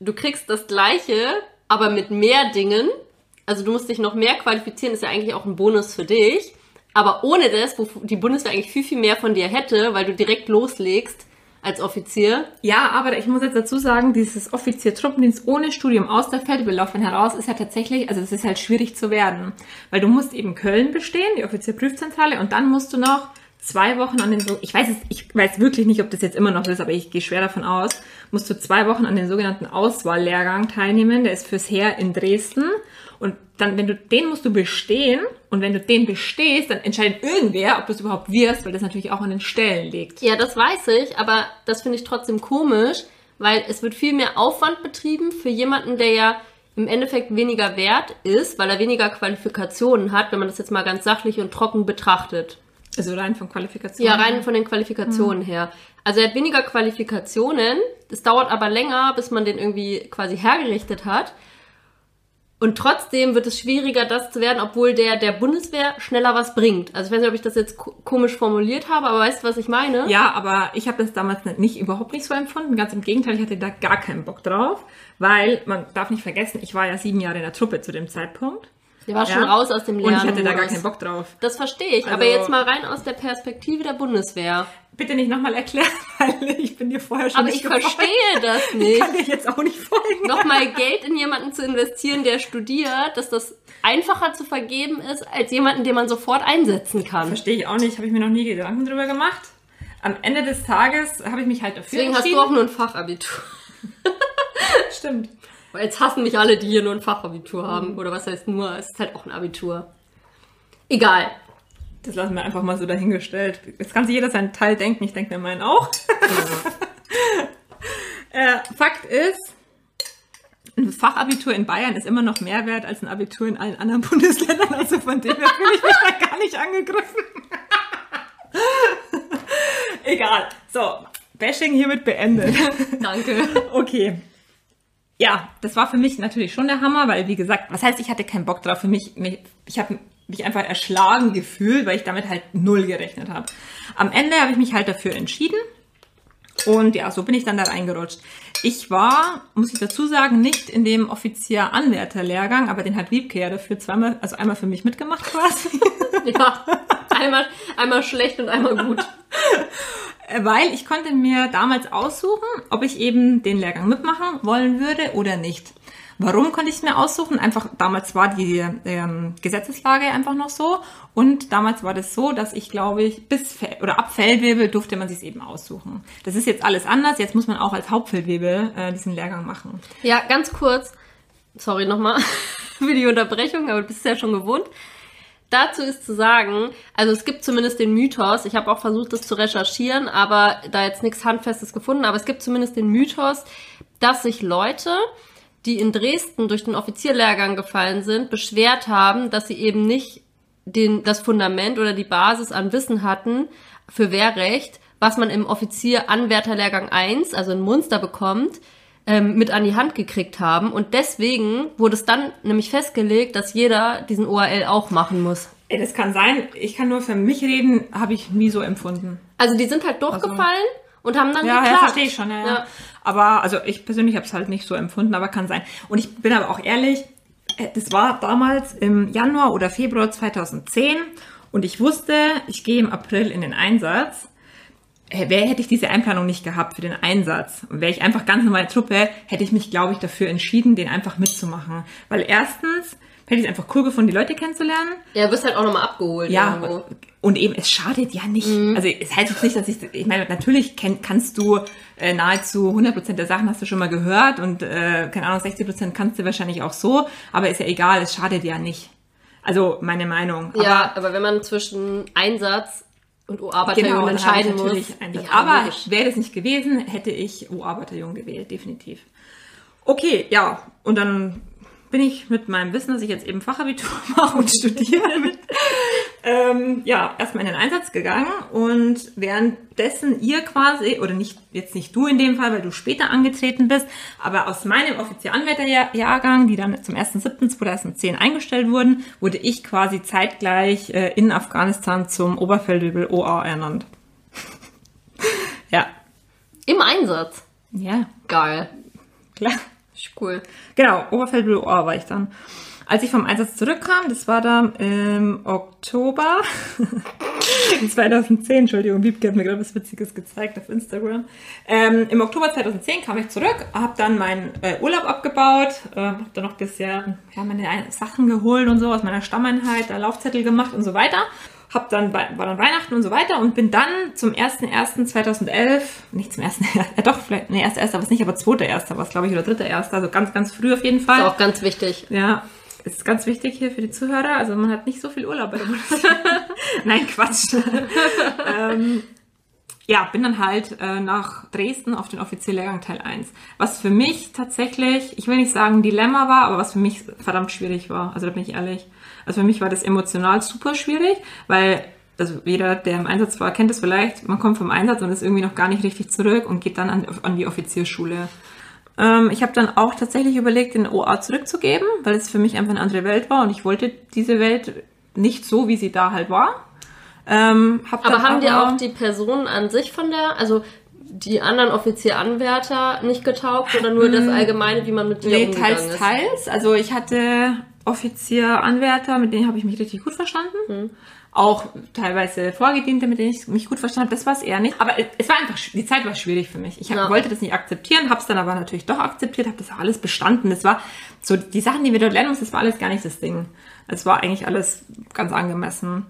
du kriegst das Gleiche, aber mit mehr Dingen, also du musst dich noch mehr qualifizieren, ist ja eigentlich auch ein Bonus für dich, aber ohne das, wo die Bundeswehr eigentlich viel, viel mehr von dir hätte, weil du direkt loslegst als Offizier. Ja, aber ich muss jetzt dazu sagen, dieses Offizier Truppendienst ohne Studium aus der Feldbelaufbahn heraus ist ja tatsächlich, also es ist halt schwierig zu werden, weil du musst eben Köln bestehen, die Offizierprüfzentrale, und dann musst du noch zwei Wochen an den, ich weiß es, ich weiß wirklich nicht, ob das jetzt immer noch ist, aber ich gehe schwer davon aus, musst du zwei Wochen an den sogenannten Auswahllehrgang teilnehmen, der ist fürs Heer in Dresden und dann, wenn du, den musst du bestehen und wenn du den bestehst, dann entscheidet irgendwer, ob du es überhaupt wirst, weil das natürlich auch an den Stellen liegt. Ja, das weiß ich, aber das finde ich trotzdem komisch, weil es wird viel mehr Aufwand betrieben für jemanden, der ja im Endeffekt weniger wert ist, weil er weniger Qualifikationen hat, wenn man das jetzt mal ganz sachlich und trocken betrachtet. Also rein von Qualifikationen. Ja, rein von den Qualifikationen mhm. her. Also er hat weniger Qualifikationen, es dauert aber länger, bis man den irgendwie quasi hergerichtet hat. Und trotzdem wird es schwieriger, das zu werden, obwohl der der Bundeswehr schneller was bringt. Also ich weiß nicht, ob ich das jetzt komisch formuliert habe, aber weißt du, was ich meine? Ja, aber ich habe das damals nicht überhaupt nicht so empfunden. Ganz im Gegenteil, ich hatte da gar keinen Bock drauf, weil man darf nicht vergessen, ich war ja sieben Jahre in der Truppe zu dem Zeitpunkt. Der war schon raus aus dem Lernen. Und ich hatte da gar keinen Bock drauf. Das verstehe ich. Also, aber jetzt mal rein aus der Perspektive der Bundeswehr. Bitte nicht nochmal erklären, weil ich bin dir vorher schon Aber ich gefolgt. verstehe das nicht. Ich kann dir jetzt auch nicht folgen. Nochmal Geld in jemanden zu investieren, der studiert, dass das einfacher zu vergeben ist, als jemanden, den man sofort einsetzen kann. Verstehe ich auch nicht. Habe ich mir noch nie Gedanken drüber gemacht. Am Ende des Tages habe ich mich halt dafür Deswegen hast du auch nur ein Fachabitur. Stimmt. Weil jetzt hassen mich alle, die hier nur ein Fachabitur haben. Mhm. Oder was heißt nur? Es ist halt auch ein Abitur. Egal. Das lassen wir einfach mal so dahingestellt. Jetzt kann sich jeder seinen Teil denken. Ich denke mir meinen auch. äh, Fakt ist, ein Fachabitur in Bayern ist immer noch mehr wert als ein Abitur in allen anderen Bundesländern. Also von dem her fühle ich mich da gar nicht angegriffen. Egal. So, Bashing hiermit beendet. Danke. Okay ja, das war für mich natürlich schon der Hammer, weil wie gesagt, was heißt, ich hatte keinen Bock drauf. Für mich, mich ich habe mich einfach erschlagen gefühlt, weil ich damit halt null gerechnet habe. Am Ende habe ich mich halt dafür entschieden und ja, so bin ich dann da reingerutscht. Ich war, muss ich dazu sagen, nicht in dem Offizier-Anwärter-Lehrgang, aber den hat Wiebke ja dafür zweimal, also einmal für mich mitgemacht quasi. ja, einmal, einmal schlecht und einmal gut. Weil ich konnte mir damals aussuchen, ob ich eben den Lehrgang mitmachen wollen würde oder nicht. Warum konnte ich es mir aussuchen? Einfach damals war die ähm, Gesetzeslage einfach noch so und damals war das so, dass ich glaube ich bis oder ab Feldwebel durfte man sich eben aussuchen. Das ist jetzt alles anders. Jetzt muss man auch als Hauptfeldwebel äh, diesen Lehrgang machen. Ja, ganz kurz. Sorry nochmal für die Unterbrechung, aber du bist ja schon gewohnt. Dazu ist zu sagen, also es gibt zumindest den Mythos, ich habe auch versucht, das zu recherchieren, aber da jetzt nichts Handfestes gefunden, aber es gibt zumindest den Mythos, dass sich Leute, die in Dresden durch den Offizierlehrgang gefallen sind, beschwert haben, dass sie eben nicht den, das Fundament oder die Basis an Wissen hatten für Wehrrecht, was man im Offizier-Anwärterlehrgang 1, also in Munster bekommt, ähm, mit an die Hand gekriegt haben. Und deswegen wurde es dann nämlich festgelegt, dass jeder diesen ORL auch machen muss. Ey, das kann sein. Ich kann nur für mich reden, habe ich nie so empfunden. Also die sind halt durchgefallen also, und haben dann ja, geklappt. Ja, verstehe ich schon. Ja, ja. Aber also ich persönlich habe es halt nicht so empfunden, aber kann sein. Und ich bin aber auch ehrlich, äh, das war damals im Januar oder Februar 2010 und ich wusste, ich gehe im April in den Einsatz wer hätte ich diese Einplanung nicht gehabt für den Einsatz und wäre ich einfach ganz normale Truppe, hätte ich mich, glaube ich, dafür entschieden, den einfach mitzumachen. Weil erstens hätte ich es einfach cool gefunden, die Leute kennenzulernen. Ja, wirst halt auch nochmal abgeholt. Ja, irgendwo. und eben, es schadet ja nicht. Mhm. Also es heißt jetzt nicht, dass ich, ich meine, natürlich kenn, kannst du äh, nahezu 100% der Sachen hast du schon mal gehört und, äh, keine Ahnung, 60% kannst du wahrscheinlich auch so, aber ist ja egal, es schadet ja nicht. Also meine Meinung. Ja, aber, aber wenn man zwischen Einsatz und O-A-Bataillon Genau, entscheiden muss. Ja, Aber logisch. wäre das nicht gewesen, hätte ich OA-Bataillon gewählt, definitiv. Okay, ja, und dann bin ich mit meinem Wissen, dass ich jetzt eben Fachabitur mache und studiere, ähm, ja, erstmal in den Einsatz gegangen und währenddessen ihr quasi, oder nicht, jetzt nicht du in dem Fall, weil du später angetreten bist, aber aus meinem Offizieranwärterjahrgang, die dann zum 1.7.2010 eingestellt wurden, wurde ich quasi zeitgleich äh, in Afghanistan zum Oberfeldwebel OA ernannt. ja. Im Einsatz. Ja, Geil. klar. Cool. Genau, Oberfeldwebel OA war ich dann. Als ich vom Einsatz zurückkam, das war dann im Oktober 2010, Entschuldigung, Wiebke hat mir gerade was Witziges gezeigt auf Instagram. Ähm, Im Oktober 2010 kam ich zurück, habe dann meinen äh, Urlaub abgebaut, äh, habe dann noch bisschen ja, meine Ein- Sachen geholt und so aus meiner Stammeinheit, da Laufzettel gemacht und so weiter. Hab dann, war dann Weihnachten und so weiter und bin dann zum 1.1.2011, nicht zum 1. Ja, doch, vielleicht, nee, 1.1. war es nicht, aber 2.1. war es, glaube ich, oder 3.1. Also ganz, ganz früh auf jeden Fall. Ist auch ganz wichtig. Ja, ist ganz wichtig hier für die Zuhörer. Also man hat nicht so viel Urlaub bei der Bundeswehr. Nein, Quatsch. ähm, ja, bin dann halt äh, nach Dresden auf den Offizierlehrgang Teil 1. Was für mich tatsächlich, ich will nicht sagen Dilemma war, aber was für mich verdammt schwierig war. Also da bin ich ehrlich. Also für mich war das emotional super schwierig, weil also jeder, der im Einsatz war, kennt es vielleicht. Man kommt vom Einsatz und ist irgendwie noch gar nicht richtig zurück und geht dann an, an die Offizierschule. Ähm, ich habe dann auch tatsächlich überlegt, den OA zurückzugeben, weil es für mich einfach eine andere Welt war und ich wollte diese Welt nicht so, wie sie da halt war. Ähm, hab Aber haben dir auch die Personen an sich von der, also die anderen Offizieranwärter nicht getaugt oder nur das Allgemeine, wie man mit dir Nee, umgegangen teils, ist? teils. Also ich hatte Offizier, Anwärter, mit denen habe ich mich richtig gut verstanden. Auch teilweise Vorgediente, mit denen ich mich gut verstanden habe. Das war es eher nicht. Aber es- war einfach, die Zeit war schwierig für mich. Ich hab, Ja. wollte das nicht akzeptieren, habe es dann aber natürlich doch akzeptiert, habe das alles bestanden. Das war so, die Sachen, die wir dort lernen mussten, das war alles gar nicht das Ding. Es war eigentlich alles ganz angemessen.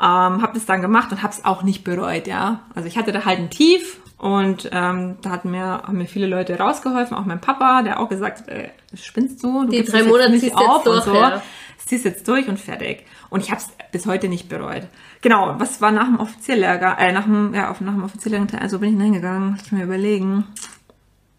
Ähm, habe das dann gemacht und habe es auch nicht bereut, ja. Also ich hatte da halt ein Tief und ähm, da hatten mir, haben mir viele Leute rausgeholfen, auch mein Papa, der auch gesagt hat, äh, spinnst du? du Die drei Monate ziehst du jetzt auf und durch, so. ja. Ziehst jetzt durch und fertig. Und ich habe es bis heute nicht bereut. Genau, was war nach dem Offizierlehrgang, äh, nach dem, ja, auf, nach dem Offizierlehrgang, also bin ich hingegangen, muss ich mir überlegen.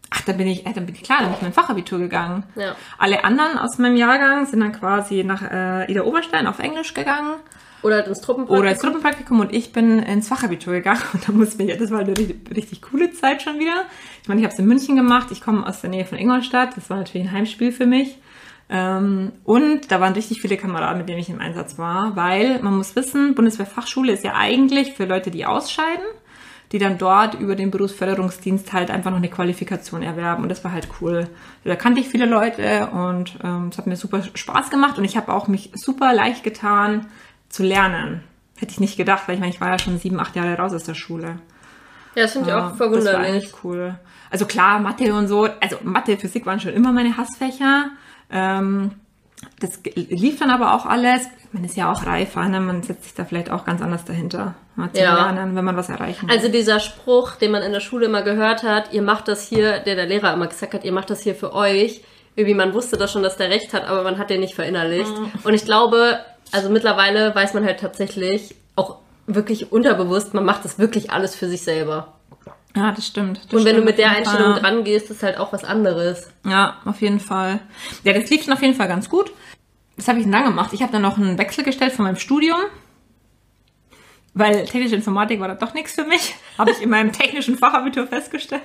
Ach, dann bin ich, äh, dann bin ich klar, dann bin ich mein Fachabitur gegangen. Ja. Alle anderen aus meinem Jahrgang sind dann quasi nach äh, Ida Oberstein auf Englisch gegangen Oder ins Truppenpraktikum? oder ins Gruppenpraktikum und ich bin ins Fachabitur gegangen und da musste ich, das war eine richtig, richtig coole Zeit schon wieder. Ich meine, ich habe es in München gemacht, ich komme aus der Nähe von Ingolstadt, das war natürlich ein Heimspiel für mich. Ähm, und da waren richtig viele Kameraden, mit denen ich im Einsatz war, weil man muss wissen, Bundeswehrfachschule ist ja eigentlich für Leute, die ausscheiden, die dann dort über den Berufsförderungsdienst halt einfach noch eine Qualifikation erwerben. Und das war halt cool. Da kannte ich viele Leute und ähm, es hat mir super Spaß gemacht und ich habe auch mich super leicht getan zu lernen. Hätte ich nicht gedacht, weil ich meine, ich war ja schon sieben, acht Jahre raus aus der Schule. Ja, das finde ich auch Das war verwunderlich. eigentlich cool. Also klar, Mathe und so, also Mathe, Physik waren schon immer meine Hassfächer. Ähm, das lief dann aber auch alles. Man ist ja auch reifer, ne? man setzt sich da vielleicht auch ganz anders dahinter, mal zu Ja. lernen, wenn man was erreichen will. Also dieser Spruch, den man in der Schule immer gehört hat, ihr macht das hier, der der Lehrer immer gesagt hat, ihr macht das hier für euch. Irgendwie, man wusste das schon, dass der recht hat, aber man hat den nicht verinnerlicht. Und ich glaube, also mittlerweile weiß man halt tatsächlich auch wirklich unterbewusst, man macht das wirklich alles für sich selber. ja, das stimmt. Das Und wenn du stimmt mit der Einstellung Fall. dran gehst, ist halt auch was anderes. Ja, auf jeden Fall. Ja, das lief schon auf jeden Fall ganz gut. Was habe ich dann gemacht? Ich habe dann noch einen Wechsel gestellt von meinem Studium. Weil technische Informatik war da doch nichts für mich. Habe ich in meinem technischen Fachabitur festgestellt.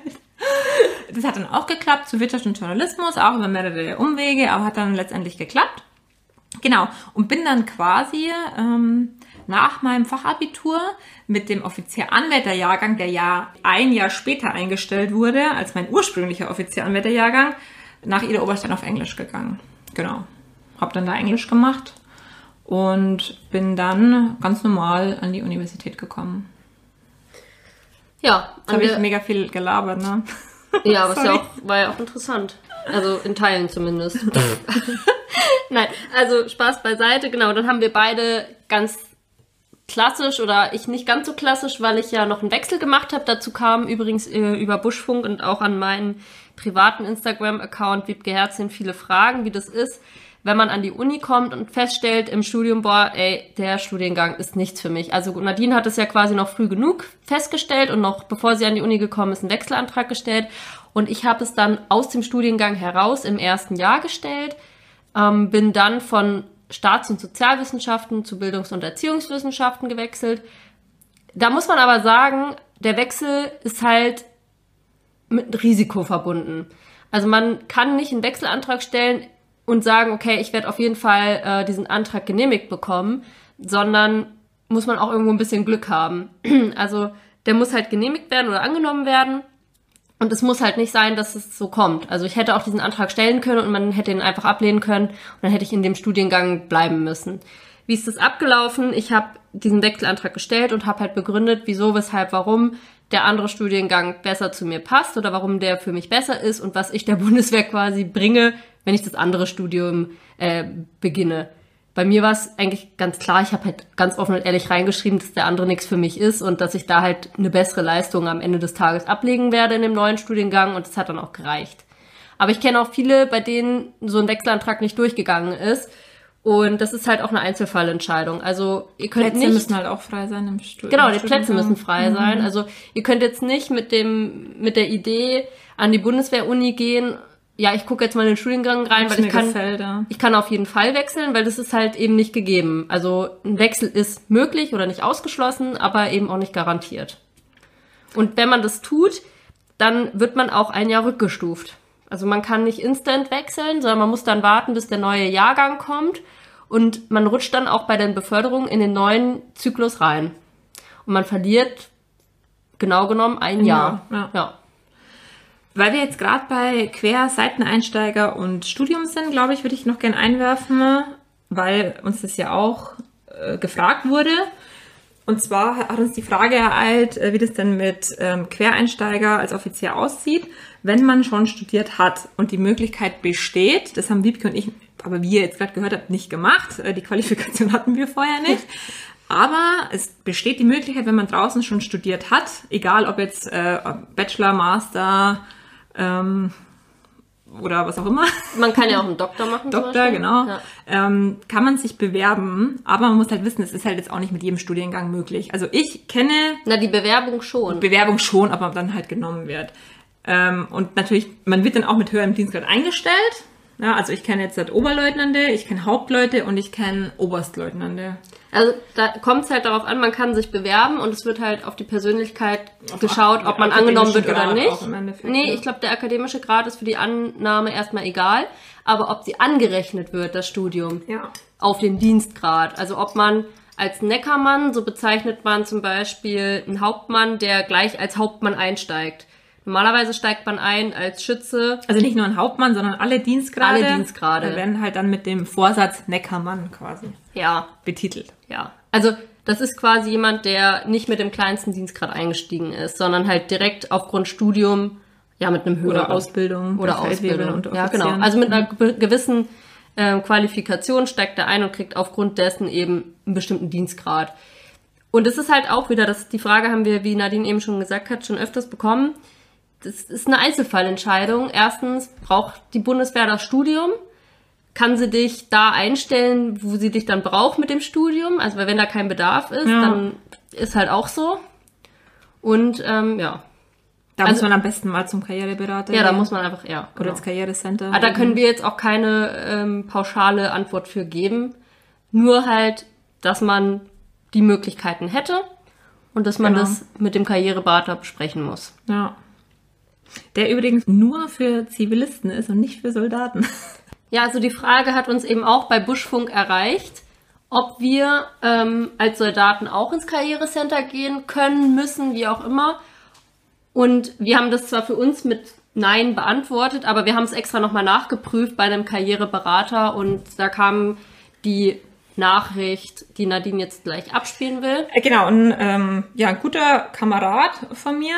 Das hat dann auch geklappt zu Wirtschaft und Journalismus, auch über mehrere Umwege, aber hat dann letztendlich geklappt. Genau. Und bin dann quasi ähm, nach meinem Fachabitur mit dem Offizieranwärterjahrgang, der ja ein Jahr später eingestellt wurde, als mein ursprünglicher Offizieranwärterjahrgang, nach Ida Oberstein auf Englisch gegangen. Genau. Hab dann da Englisch gemacht und bin dann ganz normal an die Universität gekommen. Ja, habe ich mega viel gelabert, ne? ja aber es ja auch, war ja auch interessant. Also in Teilen zumindest. Nein, also Spaß beiseite, genau. Dann haben wir beide ganz klassisch oder ich nicht ganz so klassisch, weil ich ja noch einen Wechsel gemacht habe. Dazu kam übrigens äh, über Buschfunk und auch an meinen privaten Instagram-Account Wiebke Herzchen viele Fragen, wie das ist, wenn man an die Uni kommt und feststellt im Studium, boah, ey, der Studiengang ist nichts für mich. Also Nadine hat es ja quasi noch früh genug festgestellt und noch bevor sie an die Uni gekommen ist, einen Wechselantrag gestellt. Und ich habe es dann aus dem Studiengang heraus im ersten Jahr gestellt, ähm, bin dann von Staats- und Sozialwissenschaften zu Bildungs- und Erziehungswissenschaften gewechselt. Da muss man aber sagen, der Wechsel ist halt mit Risiko verbunden. Also man kann nicht einen Wechselantrag stellen und sagen, okay, ich werde auf jeden Fall äh, diesen Antrag genehmigt bekommen, sondern muss man auch irgendwo ein bisschen Glück haben. also der muss halt genehmigt werden oder angenommen werden. Und es muss halt nicht sein, dass es so kommt. Also ich hätte auch diesen Antrag stellen können und man hätte ihn einfach ablehnen können und dann hätte ich in dem Studiengang bleiben müssen. Wie ist das abgelaufen? Ich habe diesen Wechselantrag gestellt und habe halt begründet, wieso, weshalb, warum der andere Studiengang besser zu mir passt oder warum der für mich besser ist und was ich der Bundeswehr quasi bringe, wenn ich das andere Studium äh, beginne. Bei mir war es eigentlich ganz klar, ich habe halt ganz offen und ehrlich reingeschrieben, dass der andere nichts für mich ist und dass ich da halt eine bessere Leistung am Ende des Tages ablegen werde in dem neuen Studiengang und das hat dann auch gereicht. Aber ich kenne auch viele, bei denen so ein Wechselantrag nicht durchgegangen ist und das ist halt auch eine Einzelfallentscheidung. Also ihr könnt Plätze nicht müssen halt auch frei sein im Studium. Genau, die Plätze müssen frei Mhm. sein. Also ihr könnt jetzt nicht mit dem mit der Idee an die Bundeswehr-Uni gehen. Ja, ich gucke jetzt mal in den Studiengang rein, weil ich kann gefällt, ja. ich kann auf jeden Fall wechseln, weil das ist halt eben nicht gegeben. Also ein Wechsel ist möglich oder nicht ausgeschlossen, aber eben auch nicht garantiert. Und wenn man das tut, dann wird man auch ein Jahr rückgestuft. Also man kann nicht instant wechseln, sondern man muss dann warten, bis der neue Jahrgang kommt und man rutscht dann auch bei den Beförderungen in den neuen Zyklus rein. Und man verliert genau genommen ein. Jahr, ja. ja. Weil wir jetzt gerade bei Querseiteneinsteiger und Studium sind, glaube ich, würde ich noch gern einwerfen, weil uns das ja auch äh, gefragt wurde. Und zwar hat uns die Frage ereilt, äh, wie das denn mit ähm, Quereinsteiger als Offizier aussieht, wenn man schon studiert hat und die Möglichkeit besteht, das haben Wiebke und ich, aber wie ihr jetzt gerade gehört habt, nicht gemacht. Äh, die Qualifikation hatten wir vorher nicht. Aber es besteht die Möglichkeit, wenn man draußen schon studiert hat, egal ob jetzt äh, Bachelor, Master ähm, oder was auch immer, Man kann ja auch einen Doktor machen. Doktor, genau, Ja. ähm, kann man sich bewerben. Aber man muss halt wissen, es ist halt jetzt auch nicht mit jedem Studiengang möglich. Also ich kenne Na, die Bewerbung schon. Bewerbung schon, aber dann halt genommen wird. Ähm, und natürlich, man wird dann auch mit höherem Dienstgrad eingestellt. Ja, also ich kenne jetzt halt Oberleutnante, ich kenne Hauptleute und ich kenne Oberstleutnante. Also da kommt es halt darauf an, man kann sich bewerben und es wird halt auf die Persönlichkeit geschaut, ak- ob man angenommen wird oder Grad nicht. im Endeffekt, nee, ja. ich glaube, der akademische Grad ist für die Annahme erstmal egal, aber ob sie angerechnet wird, das Studium, Ja. auf den Dienstgrad. Also ob man als Neckermann, so bezeichnet man zum Beispiel einen Hauptmann, der gleich als Hauptmann einsteigt. Normalerweise steigt man ein als Schütze. Also nicht nur ein Hauptmann, sondern alle Dienstgrade. Alle Dienstgrade. werden halt dann mit dem Vorsatz Neckermann quasi Ja, betitelt. Ja, also das ist quasi jemand, der nicht mit dem kleinsten Dienstgrad eingestiegen ist, sondern halt direkt aufgrund Studium, ja, mit einem höheren Oder Ausbildung. oder Ausbildung. und Ja, genau. Also mit einer ge- gewissen ähm, Qualifikation steigt er ein und kriegt aufgrund dessen eben einen bestimmten Dienstgrad. Und es ist halt auch wieder, das, die Frage haben wir, wie Nadine eben schon gesagt hat, schon öfters bekommen. Das ist eine Einzelfallentscheidung. Erstens braucht die Bundeswehr das Studium. Kann sie dich da einstellen, wo sie dich dann braucht mit dem Studium? Also weil wenn da kein Bedarf ist, Ja. dann ist halt auch so. Und ähm, ja. Da also- muss man am besten mal zum Karriereberater Ja, da gehen. muss man einfach, ja. Oder genau. ins Karrierecenter. Ah, da können wir jetzt auch keine ähm, pauschale Antwort für geben. Nur halt, dass man die Möglichkeiten hätte und dass man Genau. das mit dem Karriereberater besprechen muss. Ja. Der übrigens nur für Zivilisten ist und nicht für Soldaten. Ja, also die Frage hat uns eben auch bei Buschfunk erreicht, ob wir ähm, als Soldaten auch ins Karrierecenter gehen können, müssen, wie auch immer. Und wir haben das zwar für uns mit Nein beantwortet, aber wir haben es extra nochmal nachgeprüft bei einem Karriereberater und da kam die Nachricht, die Nadine jetzt gleich abspielen will. Äh, Genau, ein, ähm, ja, ein guter Kamerad von mir,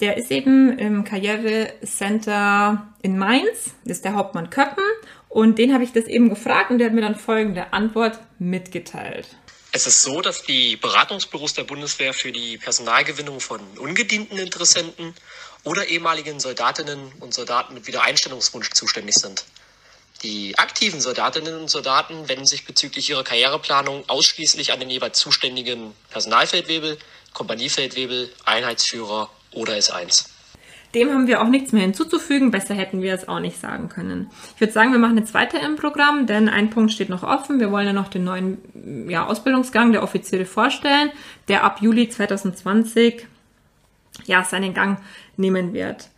der ist eben im Karrierecenter in Mainz, ist der Hauptmann Köppen. Und den habe ich das eben gefragt und der hat mir dann folgende Antwort mitgeteilt. Es ist so, dass die Beratungsbüros der Bundeswehr für die Personalgewinnung von ungedienten Interessenten oder ehemaligen Soldatinnen und Soldaten mit Wiedereinstellungswunsch zuständig sind. Die aktiven Soldatinnen und Soldaten wenden sich bezüglich ihrer Karriereplanung ausschließlich an den jeweils zuständigen Personalfeldwebel, Kompaniefeldwebel, Einheitsführer oder S1. Dem haben wir auch nichts mehr hinzuzufügen. Besser hätten wir es auch nicht sagen können. Ich würde sagen, wir machen jetzt weiter im Programm, denn ein Punkt steht noch offen. Wir wollen ja noch den neuen ja, Ausbildungsgang der Offiziere vorstellen, der ab Juli 2020 ja, seinen Gang nehmen wird.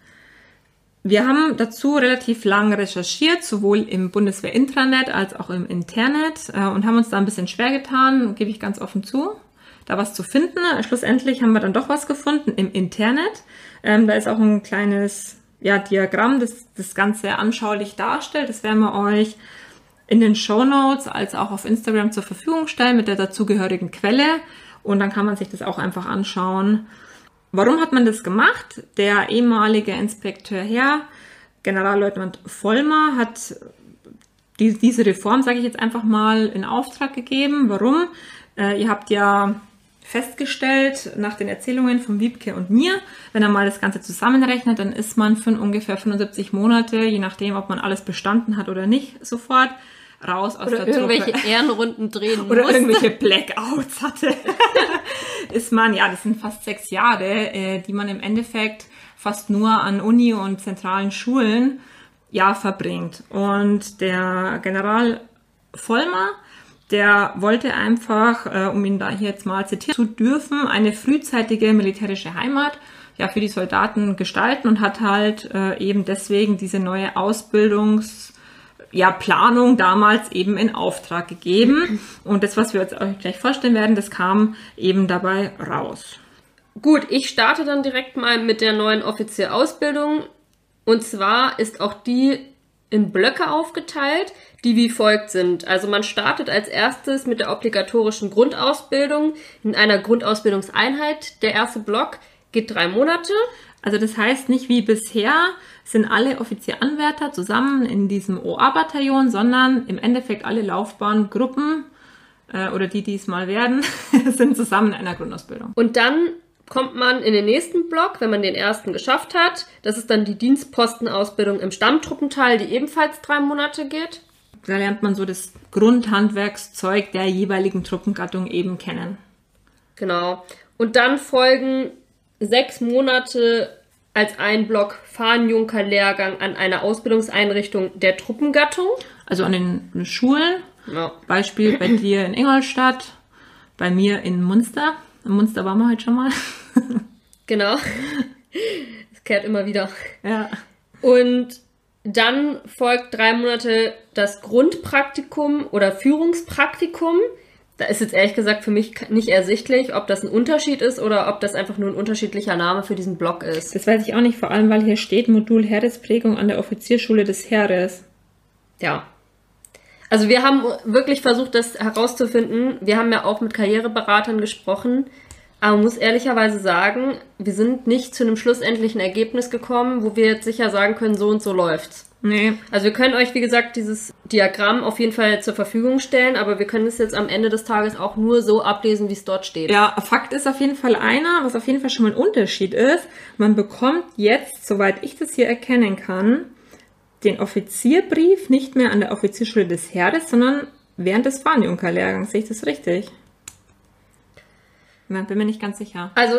Wir haben dazu relativ lang recherchiert, sowohl im Bundeswehr-Intranet als auch im Internet äh, und haben uns da ein bisschen schwer getan, gebe ich ganz offen zu, da was zu finden. Schlussendlich haben wir dann doch was gefunden im Internet. Ähm, da ist auch ein kleines ja, Diagramm, das das Ganze anschaulich darstellt. Das werden wir euch in den Show Notes als auch auf Instagram zur Verfügung stellen mit der dazugehörigen Quelle. Und dann kann man sich das auch einfach anschauen. Warum hat man das gemacht? Der ehemalige Inspekteur Herr, Generalleutnant Vollmer, hat die, diese Reform, sage ich jetzt einfach mal, in Auftrag gegeben. Warum? Äh, ihr habt ja festgestellt, nach den Erzählungen von Wiebke und mir, wenn er mal das Ganze zusammenrechnet, dann ist man für ungefähr 75 Monate, je nachdem, ob man alles bestanden hat oder nicht, sofort raus aus oder der irgendwelche Truppe. Ehrenrunden drehen oder musste. irgendwelche Blackouts hatte, ist man, ja, das sind fast sechs Jahre, äh, die man im Endeffekt fast nur an Uni und zentralen Schulen ja verbringt. Und der General Vollmer, der wollte einfach, äh, um ihn da hier jetzt mal zitieren zu dürfen, eine frühzeitige militärische Heimat ja für die Soldaten gestalten und hat halt äh, eben deswegen diese neue Ausbildungs ja, Planung damals eben in Auftrag gegeben. Und das, was wir uns euch gleich vorstellen werden, das kam eben dabei raus. Gut, ich starte dann direkt mal mit der neuen Offizierausbildung. Und zwar ist auch die in Blöcke aufgeteilt, die wie folgt sind. Also man startet als erstes mit der obligatorischen Grundausbildung in einer Grundausbildungseinheit. Der erste Block geht drei Monate. Also das heißt nicht wie bisher sind alle Offizieranwärter zusammen in diesem OA-Bataillon, sondern im Endeffekt alle Laufbahngruppen äh, oder die, die es mal werden, sind zusammen in einer Grundausbildung. Und dann kommt man in den nächsten Block, wenn man den ersten geschafft hat. Das ist dann die Dienstpostenausbildung im Stammtruppenteil, die ebenfalls drei Monate geht. Da lernt man so das Grundhandwerkszeug der jeweiligen Truppengattung eben kennen. Genau. Und dann folgen sechs Monate als ein Block Fahnenjunker-Lehrgang an einer Ausbildungseinrichtung der Truppengattung. Also an den Schulen. Ja. Beispiel bei dir in Ingolstadt, bei mir in Munster. In Munster waren wir heute schon mal. Genau. Das kehrt immer wieder. ja. Und dann folgt drei Monate das Grundpraktikum oder Führungspraktikum. Da ist jetzt ehrlich gesagt für mich nicht ersichtlich, ob das ein Unterschied ist oder ob das einfach nur ein unterschiedlicher Name für diesen Block ist. Das weiß ich auch nicht, vor allem weil hier steht Modul Heeresprägung an der Offizierschule des Heeres. Ja. Also wir haben wirklich versucht, das herauszufinden. Wir haben ja auch mit Karriereberatern gesprochen. Aber man muss ehrlicherweise sagen, wir sind nicht zu einem schlussendlichen Ergebnis gekommen, wo wir jetzt sicher sagen können, so und so läuft's. Nee. Also wir können euch, wie gesagt, dieses Diagramm auf jeden Fall zur Verfügung stellen, aber wir können es jetzt am Ende des Tages auch nur so ablesen, wie es dort steht. Ja, Fakt ist auf jeden Fall einer, was auf jeden Fall schon mal ein Unterschied ist. Man bekommt jetzt, soweit ich das hier erkennen kann, den Offizierbrief nicht mehr an der Offizierschule des Heeres, sondern während des Fahnenjunker-Lehrgangs. Sehe ich das richtig? Ich bin mir nicht ganz sicher. Also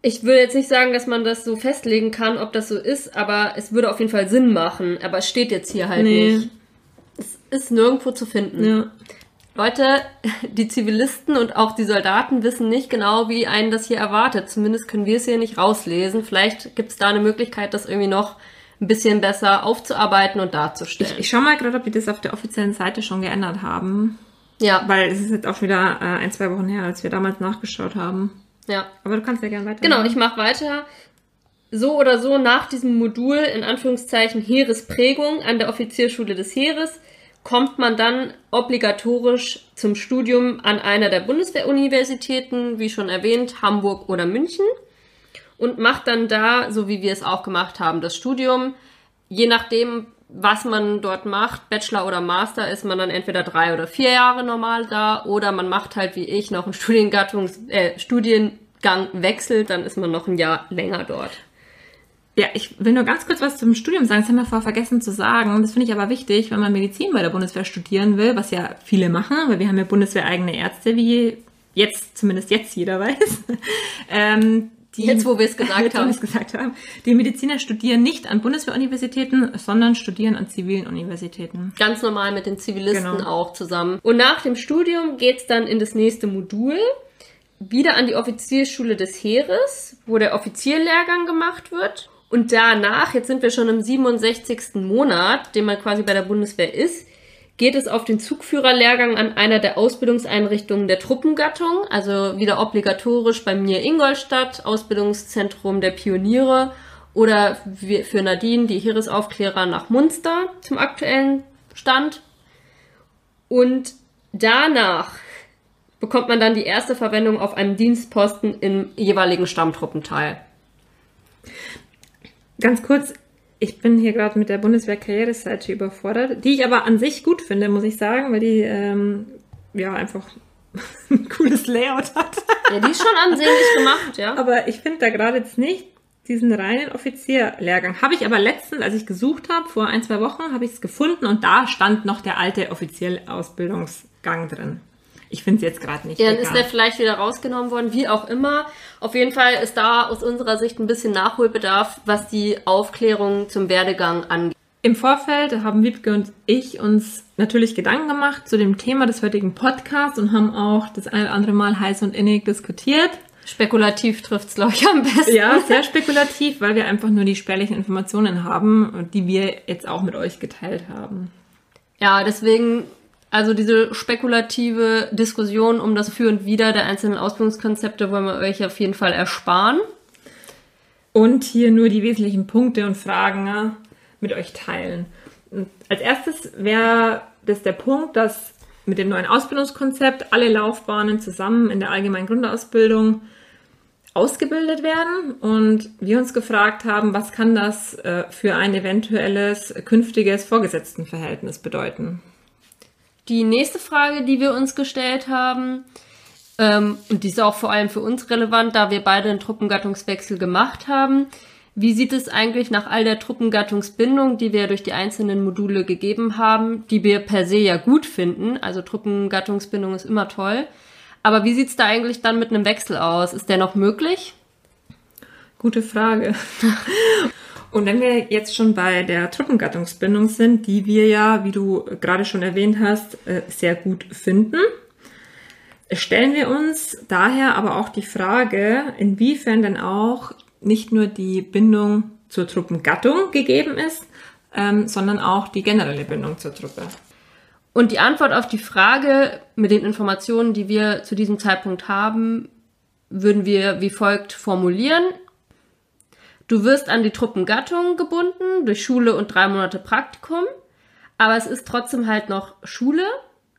ich will jetzt nicht sagen, dass man das so festlegen kann, ob das so ist, aber es würde auf jeden Fall Sinn machen. Aber es steht jetzt hier halt Nee. nicht. Es ist nirgendwo zu finden. Ja. Leute, die Zivilisten und auch die Soldaten wissen nicht genau, wie einen das hier erwartet. Zumindest können wir es hier nicht rauslesen. Vielleicht gibt es da eine Möglichkeit, das irgendwie noch ein bisschen besser aufzuarbeiten und darzustellen. Ich schau mal gerade, ob die das auf der offiziellen Seite schon geändert haben. ja, Weil es ist jetzt auch wieder äh, ein, zwei Wochen her, als wir damals nachgeschaut haben. ja. Aber du kannst ja gerne weiter. Genau, ich mache weiter. So oder so nach diesem Modul, in Anführungszeichen Heeresprägung an der Offizierschule des Heeres, kommt man dann obligatorisch zum Studium an einer der Bundeswehruniversitäten, wie schon erwähnt, Hamburg oder München. Und macht dann da, so wie wir es auch gemacht haben, das Studium. Je nachdem, was man dort macht, Bachelor oder Master, ist man dann entweder drei oder vier Jahre normal da oder man macht halt wie ich noch einen Studiengattungs äh, Studiengang wechselt, dann ist man noch ein Jahr länger dort. Ja, ich will nur ganz kurz was zum Studium sagen. Das haben wir vorher vergessen zu sagen. Das finde ich aber wichtig, wenn man Medizin bei der Bundeswehr studieren will, was ja viele machen, weil wir haben ja bundeswehreigene Ärzte, wie jetzt, zumindest jetzt jeder weiß. ähm, die, jetzt, wo wir es gesagt, haben. gesagt haben. Die Mediziner studieren nicht an Bundeswehruniversitäten, sondern studieren an zivilen Universitäten. Ganz normal mit den Zivilisten genau. auch zusammen. Und nach dem Studium geht's dann in das nächste Modul wieder an die Offizierschule des Heeres, wo der Offizierlehrgang gemacht wird. Und danach, jetzt sind wir schon im 67. Monat, den man quasi bei der Bundeswehr ist, geht es auf den Zugführerlehrgang an einer der Ausbildungseinrichtungen der Truppengattung, also wieder obligatorisch bei mir Ingolstadt, Ausbildungszentrum der Pioniere oder für Nadine die Heeresaufklärer nach Munster zum aktuellen Stand. Und danach bekommt man dann die erste Verwendung auf einem Dienstposten im jeweiligen Stammtruppenteil. Ganz kurz, ich bin hier gerade mit der Bundeswehr-Karriereseite überfordert, die ich aber an sich gut finde, muss ich sagen, weil die ähm, ja einfach ein cooles Layout hat. Ja, die ist schon ansehnlich gemacht, ja. Aber ich finde da gerade jetzt nicht diesen reinen Offizierlehrgang. Habe ich aber letztens, als ich gesucht habe, vor ein, zwei Wochen, habe ich es gefunden und da stand noch der alte Offiziell-Ausbildungsgang drin. Ich finde es jetzt gerade nicht. Ja, dann ist der vielleicht wieder rausgenommen worden, wie auch immer. Auf jeden Fall ist da aus unserer Sicht ein bisschen Nachholbedarf, was die Aufklärung zum Werdegang angeht. Im Vorfeld haben Wiebke und ich uns natürlich Gedanken gemacht zu dem Thema des heutigen Podcasts und haben auch das ein oder andere Mal heiß und innig diskutiert. Spekulativ trifft es, glaube ich, am besten. Ja, sehr spekulativ, weil wir einfach nur die spärlichen Informationen haben, die wir jetzt auch mit euch geteilt haben. Ja, deswegen also diese spekulative Diskussion um das Für und Wider der einzelnen Ausbildungskonzepte wollen wir euch auf jeden Fall ersparen. Und hier nur die wesentlichen Punkte und Fragen mit euch teilen. Als erstes wäre das der Punkt, dass mit dem neuen Ausbildungskonzept alle Laufbahnen zusammen in der allgemeinen Grundausbildung ausgebildet werden und wir uns gefragt haben, was kann das äh, für ein eventuelles künftiges Vorgesetztenverhältnis bedeuten? Die nächste Frage, die wir uns gestellt haben, ähm, und die ist auch vor allem für uns relevant, da wir beide einen Truppengattungswechsel gemacht haben. Wie sieht es eigentlich nach all der Truppengattungsbindung, die wir durch die einzelnen Module gegeben haben, die wir per se ja gut finden? Also Truppengattungsbindung ist immer toll. Aber wie sieht es da eigentlich dann mit einem Wechsel aus? Ist der noch möglich? Gute Frage. Und wenn wir jetzt schon bei der Truppengattungsbindung sind, die wir ja, wie du gerade schon erwähnt hast, äh, sehr gut finden, stellen wir uns daher aber auch die Frage, inwiefern denn auch nicht nur die Bindung zur Truppengattung gegeben ist, ähm, sondern auch die generelle Bindung zur Truppe. Und die Antwort auf die Frage mit den Informationen, die wir zu diesem Zeitpunkt haben, würden wir wie folgt formulieren. Du wirst an die Truppengattung gebunden durch Schule und drei Monate Praktikum, aber es ist trotzdem halt noch Schule,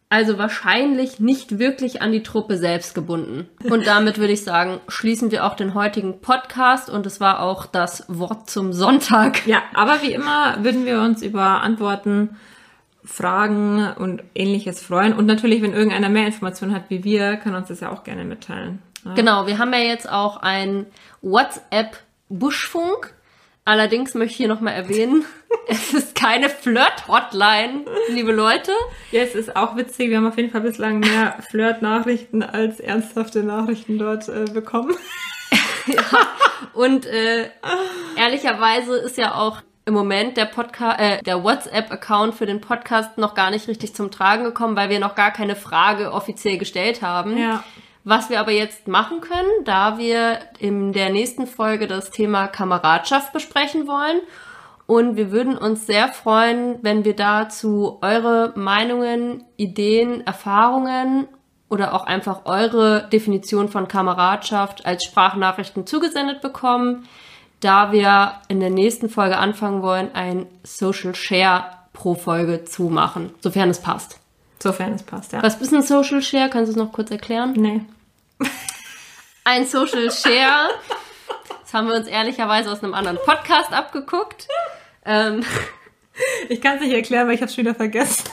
also wahrscheinlich nicht wirklich an die Truppe selbst gebunden. Und damit würde ich sagen, schließen wir auch den heutigen Podcast und es war auch das Wort zum Sonntag. Ja, aber wie immer würden wir uns über Antworten, Fragen und ähnliches freuen. Und natürlich, wenn irgendeiner mehr Informationen hat wie wir, kann uns das ja auch gerne mitteilen. Ja. Genau, wir haben ja jetzt auch ein WhatsApp Buschfunk. Allerdings möchte ich hier nochmal erwähnen, es ist keine Flirt-Hotline, liebe Leute. Ja, es ist auch witzig. Wir haben auf jeden Fall bislang mehr Flirt-Nachrichten als ernsthafte Nachrichten dort äh, bekommen. ja. Und äh, ehrlicherweise ist ja auch im Moment der Podcast, äh, der WhatsApp-Account für den Podcast noch gar nicht richtig zum Tragen gekommen, weil wir noch gar keine Frage offiziell gestellt haben. Ja. Was wir aber jetzt machen können, da wir in der nächsten Folge das Thema Kameradschaft besprechen wollen. Und wir würden uns sehr freuen, wenn wir dazu eure Meinungen, Ideen, Erfahrungen oder auch einfach eure Definition von Kameradschaft als Sprachnachrichten zugesendet bekommen, da wir in der nächsten Folge anfangen wollen, ein Social Share pro Folge zu machen, sofern es passt. Sofern es passt, ja. Was ist ein Social Share? Kannst du es noch kurz erklären? Nee. Ein Social Share. Das haben wir uns ehrlicherweise aus einem anderen Podcast abgeguckt. Ähm, ich kann es nicht erklären, weil ich habe es schon wieder vergessen.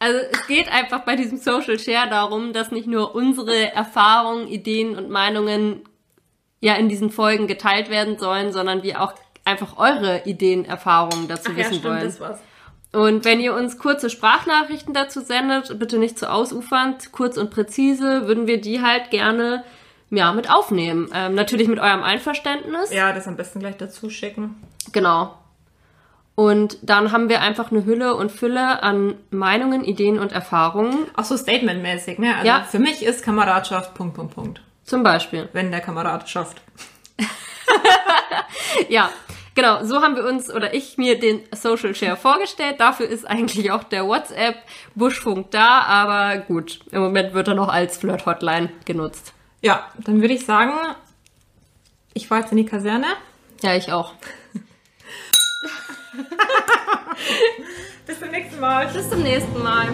Also es geht einfach bei diesem Social Share darum, dass nicht nur unsere Erfahrungen, Ideen und Meinungen ja in diesen Folgen geteilt werden sollen, sondern wir auch einfach eure Ideen, Erfahrungen dazu Ach ja, wissen stimmt, wollen. das war's. Und wenn ihr uns kurze Sprachnachrichten dazu sendet, bitte nicht zu ausufernd, kurz und präzise, würden wir die halt gerne ja, mit aufnehmen. Ähm, natürlich mit eurem Einverständnis. Ja, das am besten gleich dazu schicken. Genau. Und dann haben wir einfach eine Hülle und Fülle an Meinungen, Ideen und Erfahrungen. Auch so statementmäßig, ne? Also Ja. für mich ist Kameradschaft Punkt, Punkt, Punkt. Zum Beispiel. Wenn der Kamerad schafft. Ja, genau. So haben wir uns oder ich mir den Social Share vorgestellt. Dafür ist eigentlich auch der WhatsApp Buschfunk da. Aber gut, im Moment wird er noch als Flirt-Hotline genutzt. Ja, dann würde ich sagen, ich fahr jetzt in die Kaserne. Ja, ich auch. Bis zum nächsten Mal. Bis zum nächsten Mal.